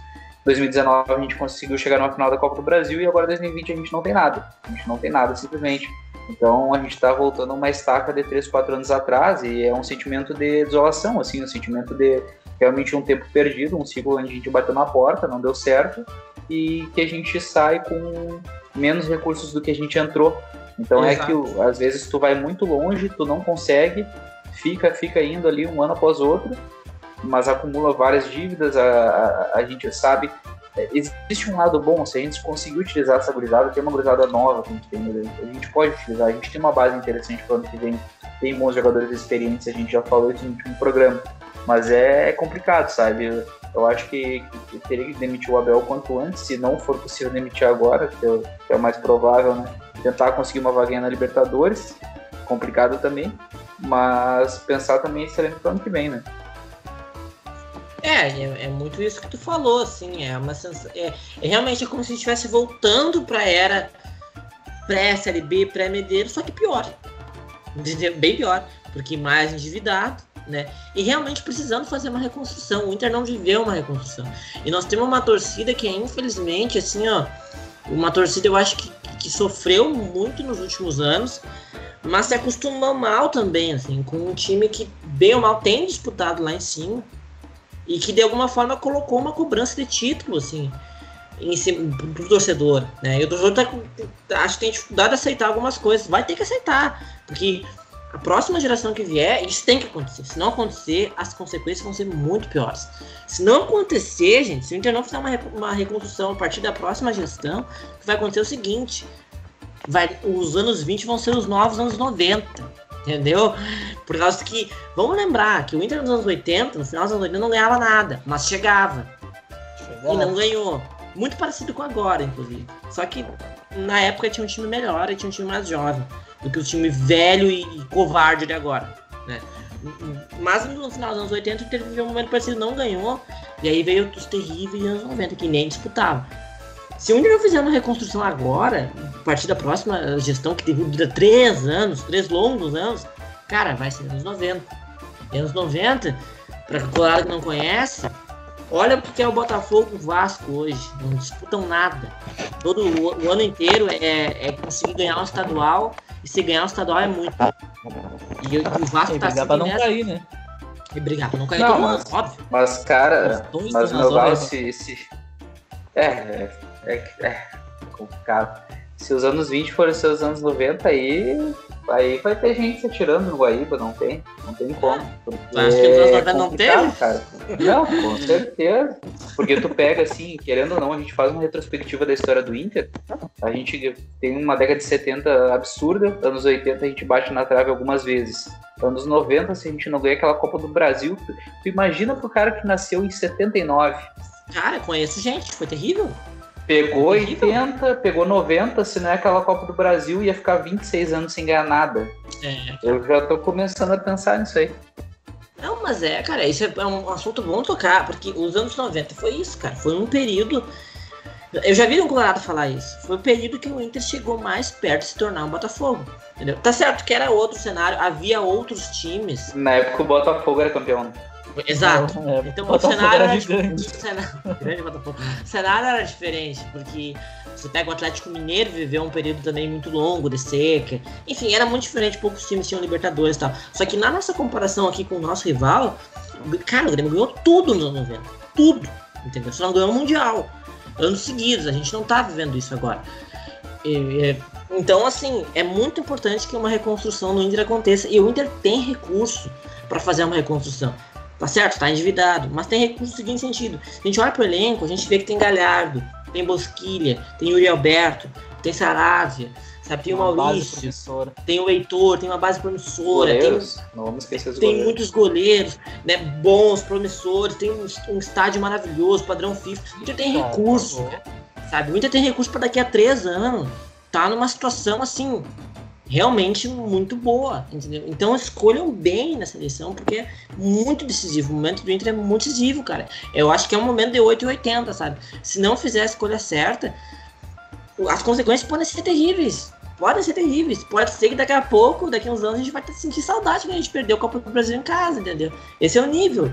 2019 a gente conseguiu chegar na final da Copa do Brasil e agora 2020 a gente não tem nada, a gente não tem nada simplesmente. Então a gente está voltando uma estaca de 3, 4 anos atrás e é um sentimento de desolação, assim, um sentimento de realmente um tempo perdido, um ciclo onde a gente bateu na porta, não deu certo e que a gente sai com menos recursos do que a gente entrou. Então Exato. é que às vezes tu vai muito longe, tu não consegue, fica fica indo ali um ano após outro, mas acumula várias dívidas, a, a, a gente sabe é, existe um lado bom, se a gente conseguir utilizar essa gurizada, tem uma gurizada nova que a gente tem, né? a gente pode utilizar, a gente tem uma base interessante para o ano que vem, tem bons jogadores experientes, a gente já falou isso no último programa, mas é, é complicado, sabe? Eu, eu acho que, que, teria que demitir o Abel quanto antes, se não for possível demitir agora, que é, que é o mais provável, né? Tentar conseguir uma vaguinha na Libertadores, complicado também, mas pensar também excelente para o ano que vem, né? É, é, é, muito isso que tu falou, assim, é uma sensação, é, é realmente como se a gente estivesse voltando para era pré-Série B, pré-Medeiros, só que pior? Bem pior, porque mais endividado, né? E realmente precisando fazer uma reconstrução. O Inter não viveu uma reconstrução. E nós temos uma torcida que é, infelizmente, assim, ó, uma torcida eu acho que, que sofreu muito nos últimos anos, mas se acostumou mal também, assim, com um time que, bem ou mal, tem disputado lá em cima e que de alguma forma colocou uma cobrança de título, assim, em cima, pro torcedor, né? E o torcedor tá, acho que tem dificuldade de aceitar algumas coisas, vai ter que aceitar, porque a próxima geração que vier, isso tem que acontecer. Se não acontecer, as consequências vão ser muito piores. Se não acontecer, gente, se o Inter não fizer uma, uma reconstrução a partir da próxima gestão, vai acontecer é o seguinte: vai, os anos 20 vão ser os novos anos 90 Entendeu? Por causa que, vamos lembrar que o Inter nos anos 80, no final dos anos 80, não ganhava nada, mas chegava. Chegava. E não ganhou. Muito parecido com agora, inclusive. Só que na época tinha um time melhor e tinha um time mais jovem do que o time velho e covarde de agora. Né? Mas no final dos anos 80 teve um momento parecido, não ganhou. E aí veio os terríveis anos 90, que nem disputava. Se o Inter não fizer uma reconstrução agora, a partir da próxima gestão, que dura três anos, três longos anos, cara, vai ser anos 90. E anos 90, para o Colorado que não conhece, olha porque é o Botafogo e o Vasco hoje. Não disputam nada. Todo o, o ano inteiro é, é, conseguir ganhar um estadual. E se ganhar um estadual é muito. E, e o Vasco e tá brigar pra não nessa. cair, né? E brigar pra não cair, não, mas, óbvio. Mas, cara, mas meu Val, se, se. É, é é, é complicado. Se os anos 20 forem seus anos 90, aí, aí vai ter gente se atirando no Guaíba, não tem? Não tem como. Acho que os anos 90 não teve? Cara. Não, com certeza. Porque tu pega assim, querendo ou não, a gente faz uma retrospectiva da história do Inter. A gente tem uma década de 70 absurda, anos 80 a gente bate na trave algumas vezes. Anos 90, se a gente não ganha aquela Copa do Brasil, tu, tu imagina pro cara que nasceu em 79. Cara, conheço gente, foi terrível. Pegou 80, pegou 90, se não é aquela Copa do Brasil, ia ficar 26 anos sem ganhar nada. É. Eu já tô começando a pensar nisso aí. Não, mas é, cara, isso é um assunto bom tocar, porque os anos 90 foi isso, cara. Foi um período Eu já vi um Colorado falar isso. Foi o período que o Inter chegou mais perto de se tornar um Botafogo. Entendeu? Tá certo que era outro cenário, havia outros times. Na época o Botafogo era campeão. Exato. É, Então o cenário era gigante. o cenário, (laughs) grande. O cenário era diferente, porque você pega o Atlético Mineiro, viveu um período também muito longo de seca. Enfim, era muito diferente, poucos times tinham Libertadores e tal. Só que na nossa comparação aqui com o nosso rival, cara, o Grêmio ganhou tudo nos anos 90. Tudo. Entendeu? Só não ganhou o Mundial. Anos seguidos, a gente não tá vivendo isso agora. E, é, então, assim, é muito importante que uma reconstrução no Inter aconteça. E o Inter tem recurso para fazer uma reconstrução. Tá certo? Tá endividado. Mas tem recurso no seguinte sentido. A gente olha pro elenco, a gente vê que tem Galhardo, tem Bosquilha, tem Yuri Alberto, tem Saravia, sabe? Tem o Uma Maurício, tem o Heitor, tem uma base promissora, tem, Goleiros. Não vamos esquecer tem goleiros. muitos goleiros, né? Bons, promissores, tem um, um estádio maravilhoso, padrão FIFA. O Inter tem Cara, recurso, tá sabe? Inter tem recurso para daqui a três anos. Tá numa situação assim, realmente muito boa, entendeu? Então escolham bem nessa eleição, porque é muito decisivo. O momento do Inter é muito decisivo, cara. Eu acho que é um momento de 8 e 80, sabe? Se não fizer a escolha certa, as consequências podem ser terríveis. Podem ser terríveis. Pode ser que daqui a pouco, daqui a uns anos, a gente vai sentir saudade que a gente perdeu o Copa do Brasil em casa, entendeu? Esse é o nível.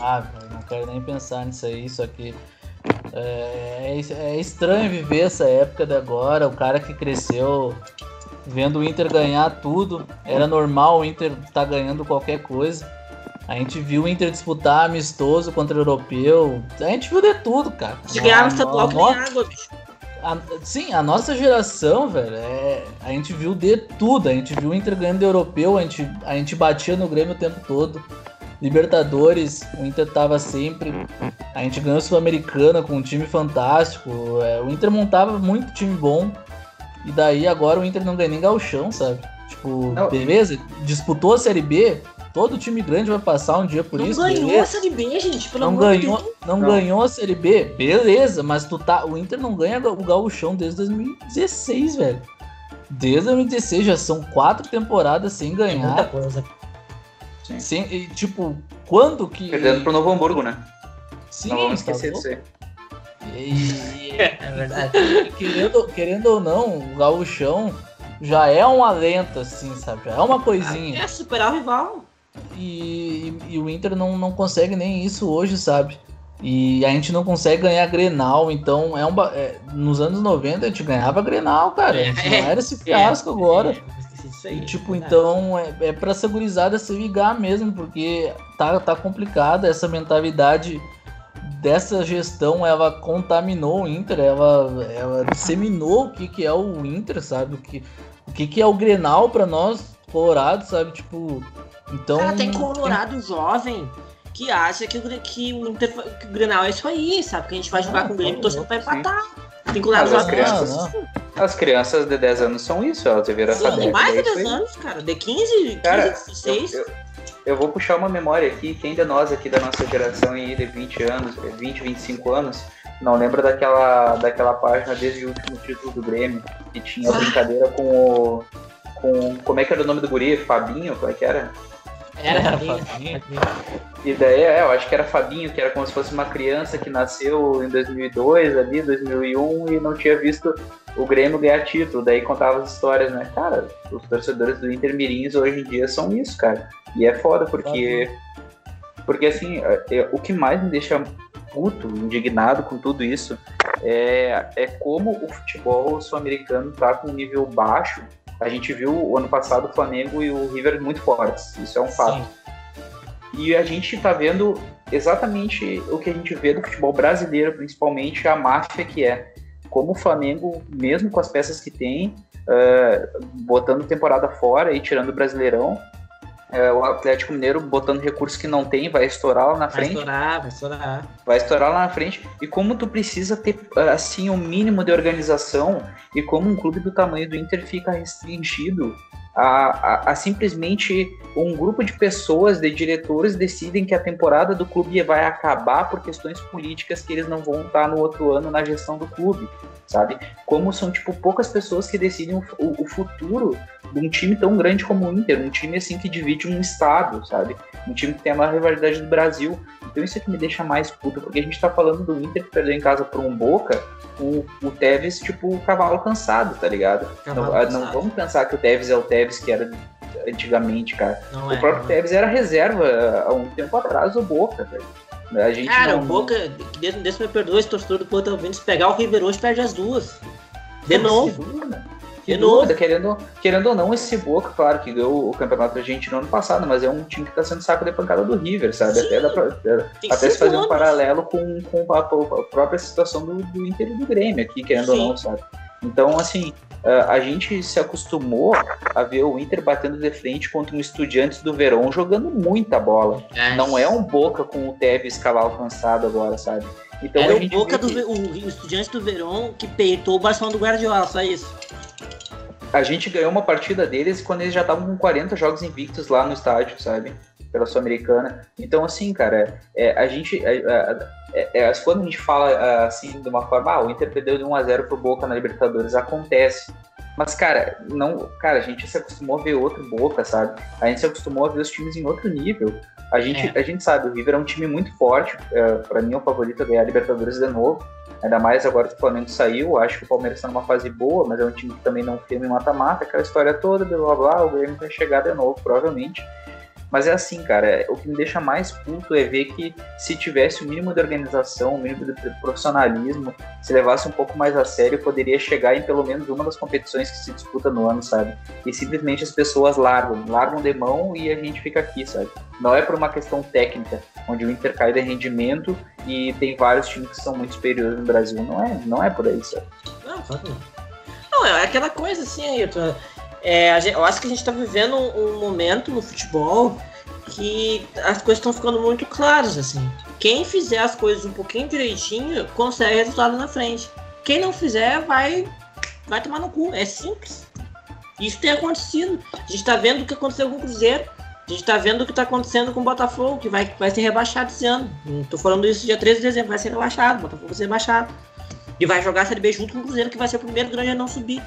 Ah, não quero nem pensar nisso aí, só que é, é- é estranho viver essa época de agora, o cara que cresceu vendo o Inter ganhar tudo, era normal o Inter estar ganhando qualquer coisa. A gente viu o Inter disputar amistoso contra o europeu, a gente viu de tudo, cara. De ganhar no estadual que nem água, bicho. a- sim, a nossa geração, velho, é, a gente viu de tudo. A gente viu o Inter ganhando do europeu, a gente, a gente batia no Grêmio o tempo todo. Libertadores, o Inter tava sempre. A gente ganhou Sul-Americana com um time fantástico. é, o Inter montava muito time bom. E daí agora o Inter não ganha nem gauchão, sabe? Tipo, Não. beleza, disputou a Série B, todo time grande vai passar um dia por Não isso, ganhou beleza. a Série B, gente, pelo Não amor de ganhou, Deus. não, Não. ganhou a Série B, beleza, mas tu tá, o Inter não ganha o Gauchão desde 2016, velho. Desde 2016 já são quatro temporadas sem É muita ganhar. coisa. Sim. Sem, e, tipo, quando que. Perdendo pro Novo Hamburgo, né? Sim, não vamos tá esquecer louco? disso aí. E, É verdade. e querendo, querendo ou não, o Gauchão já é um alento, assim, sabe? Já é uma coisinha. É superar o rival. E, e o Inter não, não consegue nem isso hoje, sabe? E a gente não consegue ganhar Grenal, então é um. ba- é, nos anos 90 a gente ganhava Grenal, cara. A gente não era esse fiasco agora. É, aí, E, tipo, é verdade. então é, é pra essa gurizada se ligar mesmo, porque tá, tá complicada essa mentalidade dessa gestão, ela contaminou o Inter, ela, ela disseminou o que, que é o Inter, sabe? O que, o que, que é o Grenal pra nós, colorados, sabe? Tipo, então... Cara, tem colorado jovem que acha que o, que o, Inter, que o Grenal é isso aí, sabe? Que a gente vai jogar Ah, com o Grêmio tá torcendo pra sim. empatar. Tem colorado Mas as crianças- Não, As crianças de 10 anos são isso, elas deveram Sim, saber. tem mais de é isso 10 aí. anos, cara. De 15, 15 Cara, 16. Eu, eu- eu vou puxar uma memória aqui, quem de nós aqui da nossa geração aí de 20 anos, 20, 25 anos, não lembra daquela, daquela página desde o último título do Grêmio, que tinha a brincadeira com o. Com, como é que era o nome do guri? Fabinho? Como é que era? Era, Era, Fabinho. Fabinho. E daí, é, eu acho que era Fabinho, que era como se fosse uma criança que nasceu em 2002, ali, 2001, e não tinha visto o Grêmio ganhar título. Daí contava as histórias, né? Cara, os torcedores do Inter Mirins hoje em dia são isso, cara. E é foda, porque. Porque, assim, é- é- o que mais me deixa puto, indignado com tudo isso, é, é como o futebol sul-americano tá com um nível baixo. A gente viu o ano passado o Flamengo e o River muito fortes. Isso é um fato. Sim. E a gente tá vendo exatamente o que a gente vê do futebol brasileiro, principalmente a máfia que é. Como o Flamengo, mesmo com as peças que tem, eh, botando temporada fora e tirando o Brasileirão, eh, o Atlético Mineiro botando recursos que não tem, vai estourar lá na Vai frente estourar, vai estourar. vai estourar lá na frente. E como tu precisa ter, assim, o um mínimo de organização e como um clube do tamanho do Inter fica restringido a, a, a simplesmente um grupo de pessoas, de diretores, decidem que a temporada do clube vai acabar por questões políticas que eles não vão estar no outro ano na gestão do clube. Sabe? Como são, tipo, poucas pessoas que decidem o, o, o, futuro de um time tão grande como o Inter, um time, assim, que divide um estado, sabe? Um time que tem a maior rivalidade do Brasil. Então isso é que me deixa mais puto, porque a gente tá falando do Inter que perdeu em casa por um Boca, o, o Tevez, tipo, o cavalo cansado, tá ligado? Não, ah, não vamos pensar que o Tevez é o Tevez que era antigamente, cara. Não o é, próprio Tevez é. era reserva há um tempo atrás do Boca, velho. A gente Cara, não... o Boca, Deus, Deus me perdoe, esse torcedor do Porto ouvindo, se pegar o River hoje, perde as duas. De novo. De novo. Querendo, querendo ou não, esse Boca, claro, que ganhou o campeonato argentino no ano passado, mas é um time que tá sendo saco de pancada do River, sabe? Sim. Até, pra, até se fazer um paralelo com, com a, a, própria situação do, do Inter e do Grêmio aqui, querendo Sim. ou não, sabe? Então, assim, a gente se acostumou a ver o Inter batendo de frente contra um Estudiantes do Verão jogando muita bola. É. Não é um Boca com o Tevez cavalo cansado agora, sabe? Então Era o Boca do que... o Estudiantes do Verão que peitou o Barcelona do Guardiola, só isso. A gente ganhou uma partida deles quando eles já estavam com 40 jogos invictos lá no estádio, sabe? Pela Sul-Americana. Então, assim, cara, é, a gente. É, é, é, é, quando a gente fala ah, assim de uma forma, ah, o Inter perdeu de 1 a 0 pro Boca na Libertadores, acontece. Mas, cara, não, cara, a gente se acostumou a ver outro Boca, sabe? A gente se acostumou a ver os times em outro nível. A gente, é. a gente sabe, o River é um time muito forte. É, para mim, é o favorito a ganhar a Libertadores de novo. Ainda mais agora que o Flamengo saiu. Acho que o Palmeiras está numa fase boa, mas é um time que também não firme mata-mata. Aquela história toda, blá blá blá. O Grêmio vai chegar de novo, provavelmente. Mas é assim, cara, é, o que me deixa mais puto é ver que se tivesse o mínimo de organização, o mínimo de profissionalismo, se levasse um pouco mais a sério, poderia chegar em pelo menos uma das competições que se disputa no ano, sabe? E simplesmente as pessoas largam, largam de mão e a gente fica aqui, sabe? Não é por uma questão técnica, onde o Inter cai de rendimento e tem vários times que são muito superiores no Brasil. Não é, não é por aí, sabe? Não, não. Não, é aquela coisa assim, Ayrton. É, gente, eu acho que a gente está vivendo um, um, momento no futebol que as coisas estão ficando muito claras, assim. Quem fizer as coisas um pouquinho direitinho consegue resultado na frente. Quem não fizer vai vai tomar no cu. É simples. Isso tem acontecido. A gente está vendo o que aconteceu com o Cruzeiro. A gente está vendo o que está acontecendo com o Botafogo, que vai, vai ser rebaixado esse ano. Estou falando isso dia 13 de dezembro, vai ser rebaixado. O Botafogo vai ser rebaixado. E vai jogar a Série B junto com o Cruzeiro, que vai ser o primeiro grande a não subir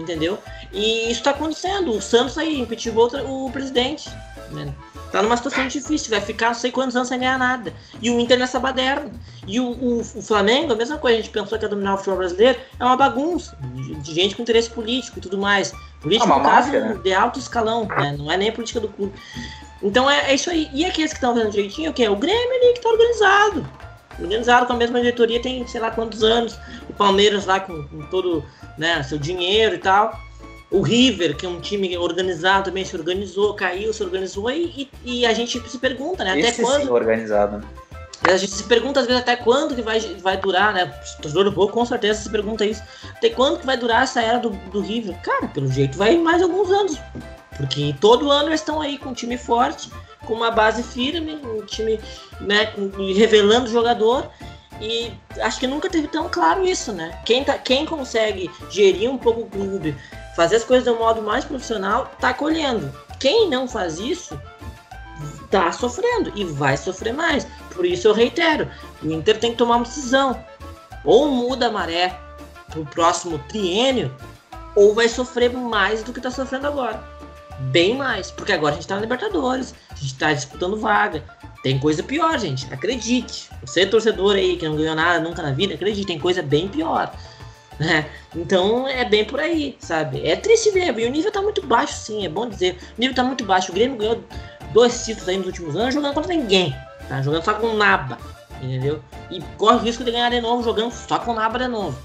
entendeu? E isso está acontecendo. O Santos aí impetiu o presidente. Né? Tá numa situação difícil, vai ficar não sei quantos anos sem ganhar nada. E o Inter nessa baderna. E o, o, o, Flamengo, a mesma coisa, a gente pensou que ia dominar o futebol brasileiro, é uma bagunça de, de gente com interesse político e tudo mais. Político, é no caso, né? de alto escalão, né? não é nem política do clube. Então é, é isso aí. E aqueles que estão fazendo direitinho, o que? O Grêmio ali que tá organizado. Organizado com a mesma diretoria tem sei lá quantos anos. O Palmeiras lá com, com todo né, seu dinheiro e tal. O River, que é um time organizado também, se organizou, caiu, se organizou e, e, a gente se pergunta, né? Até Esse quando. Sim, organizado. A gente se pergunta às vezes até quando que vai, vai durar, né? O torcedor do Boca com certeza se pergunta isso. Até quando que vai durar essa era do, do River? Cara, pelo jeito vai mais alguns anos. Porque todo ano eles estão aí com um time forte, com uma base firme, um time né, revelando o jogador e acho que nunca teve tão claro isso, né? Quem, tá, quem consegue gerir um pouco o clube, fazer as coisas de um modo mais profissional, tá colhendo. Quem não faz isso, tá sofrendo e vai sofrer mais. Por isso eu reitero, o Inter tem que tomar uma decisão. Ou muda a maré pro próximo triênio, ou vai sofrer mais do que tá sofrendo agora. Bem mais, porque agora a gente tá na Libertadores, a gente tá disputando vaga, tem coisa pior, gente. Acredite. Você, torcedor aí, que não ganhou nada nunca na vida, acredite, tem coisa bem pior. Né? Então é bem por aí, sabe? É triste ver. E o nível tá muito baixo, sim, é bom dizer. O nível tá muito baixo. O Grêmio ganhou dois títulos aí nos últimos anos jogando contra ninguém. Tá? Jogando só com naba. Entendeu? E corre o risco de ganhar de novo jogando só com naba de novo.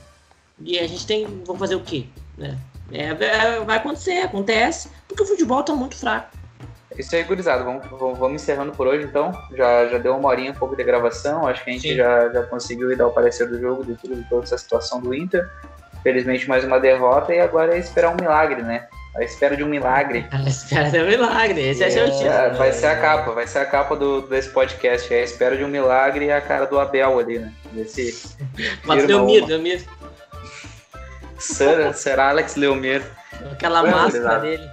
E a gente tem. Vamos fazer o quê? Né? É, é, vai acontecer, acontece, porque o futebol tá muito fraco. Isso aí, gurizada. Vamos, vamos encerrando por hoje, então. Já, já deu uma horinha um pouco de gravação. Acho que a gente já, já conseguiu dar o parecer do jogo, de tudo, de toda essa situação do Inter. Felizmente, mais uma derrota e agora é esperar um milagre, né? A espera de um milagre. (laughs) A espera de um milagre. Esse é, é o título. Vai ser a capa, vai ser a capa do, desse podcast. É a espera de um milagre e a cara do Abel ali, né? Desse. Mas Leomir, Leomir. Será, será Alex Leomir. Aquela máscara dele.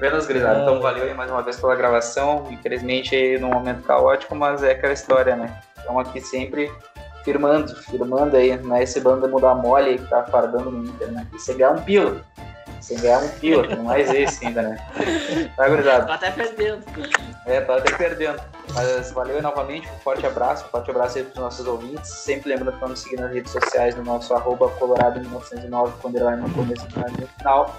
Menos grisado. Então, valeu aí mais uma vez pela gravação. Infelizmente, num momento caótico, mas é aquela história, né? Estamos aqui sempre firmando, firmando aí, não é esse bando mudar mole aí que tá fardando no Inter, né? Você ganhar um pila. Você ganhar um pila, não mais esse ainda, né? Tá, gurizada? Tá até perdendo. É, tá até perdendo. Mas valeu novamente, um forte abraço, um forte abraço aí pros nossos ouvintes. Sempre lembrando para nos seguir nas redes sociais no nosso arroba colorado1909, quando ele vai no começo e no final.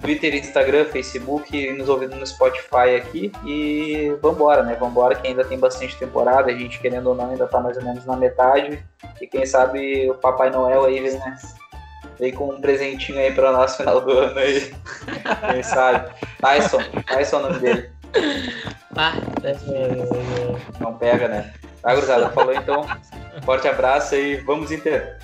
Twitter, Instagram, Facebook, nos ouvindo no Spotify aqui e vambora, né? Vambora que ainda tem bastante temporada, a gente querendo ou não ainda tá mais ou menos na metade e quem sabe o Papai Noel aí vem, né? Vem com um presentinho aí pra nós no final do ano aí. (laughs) Quem sabe? Tyson, Tyson é o nome dele. Ah, Não pega, né? Tá, gurizada? Falou então. Forte abraço e vamos Inter!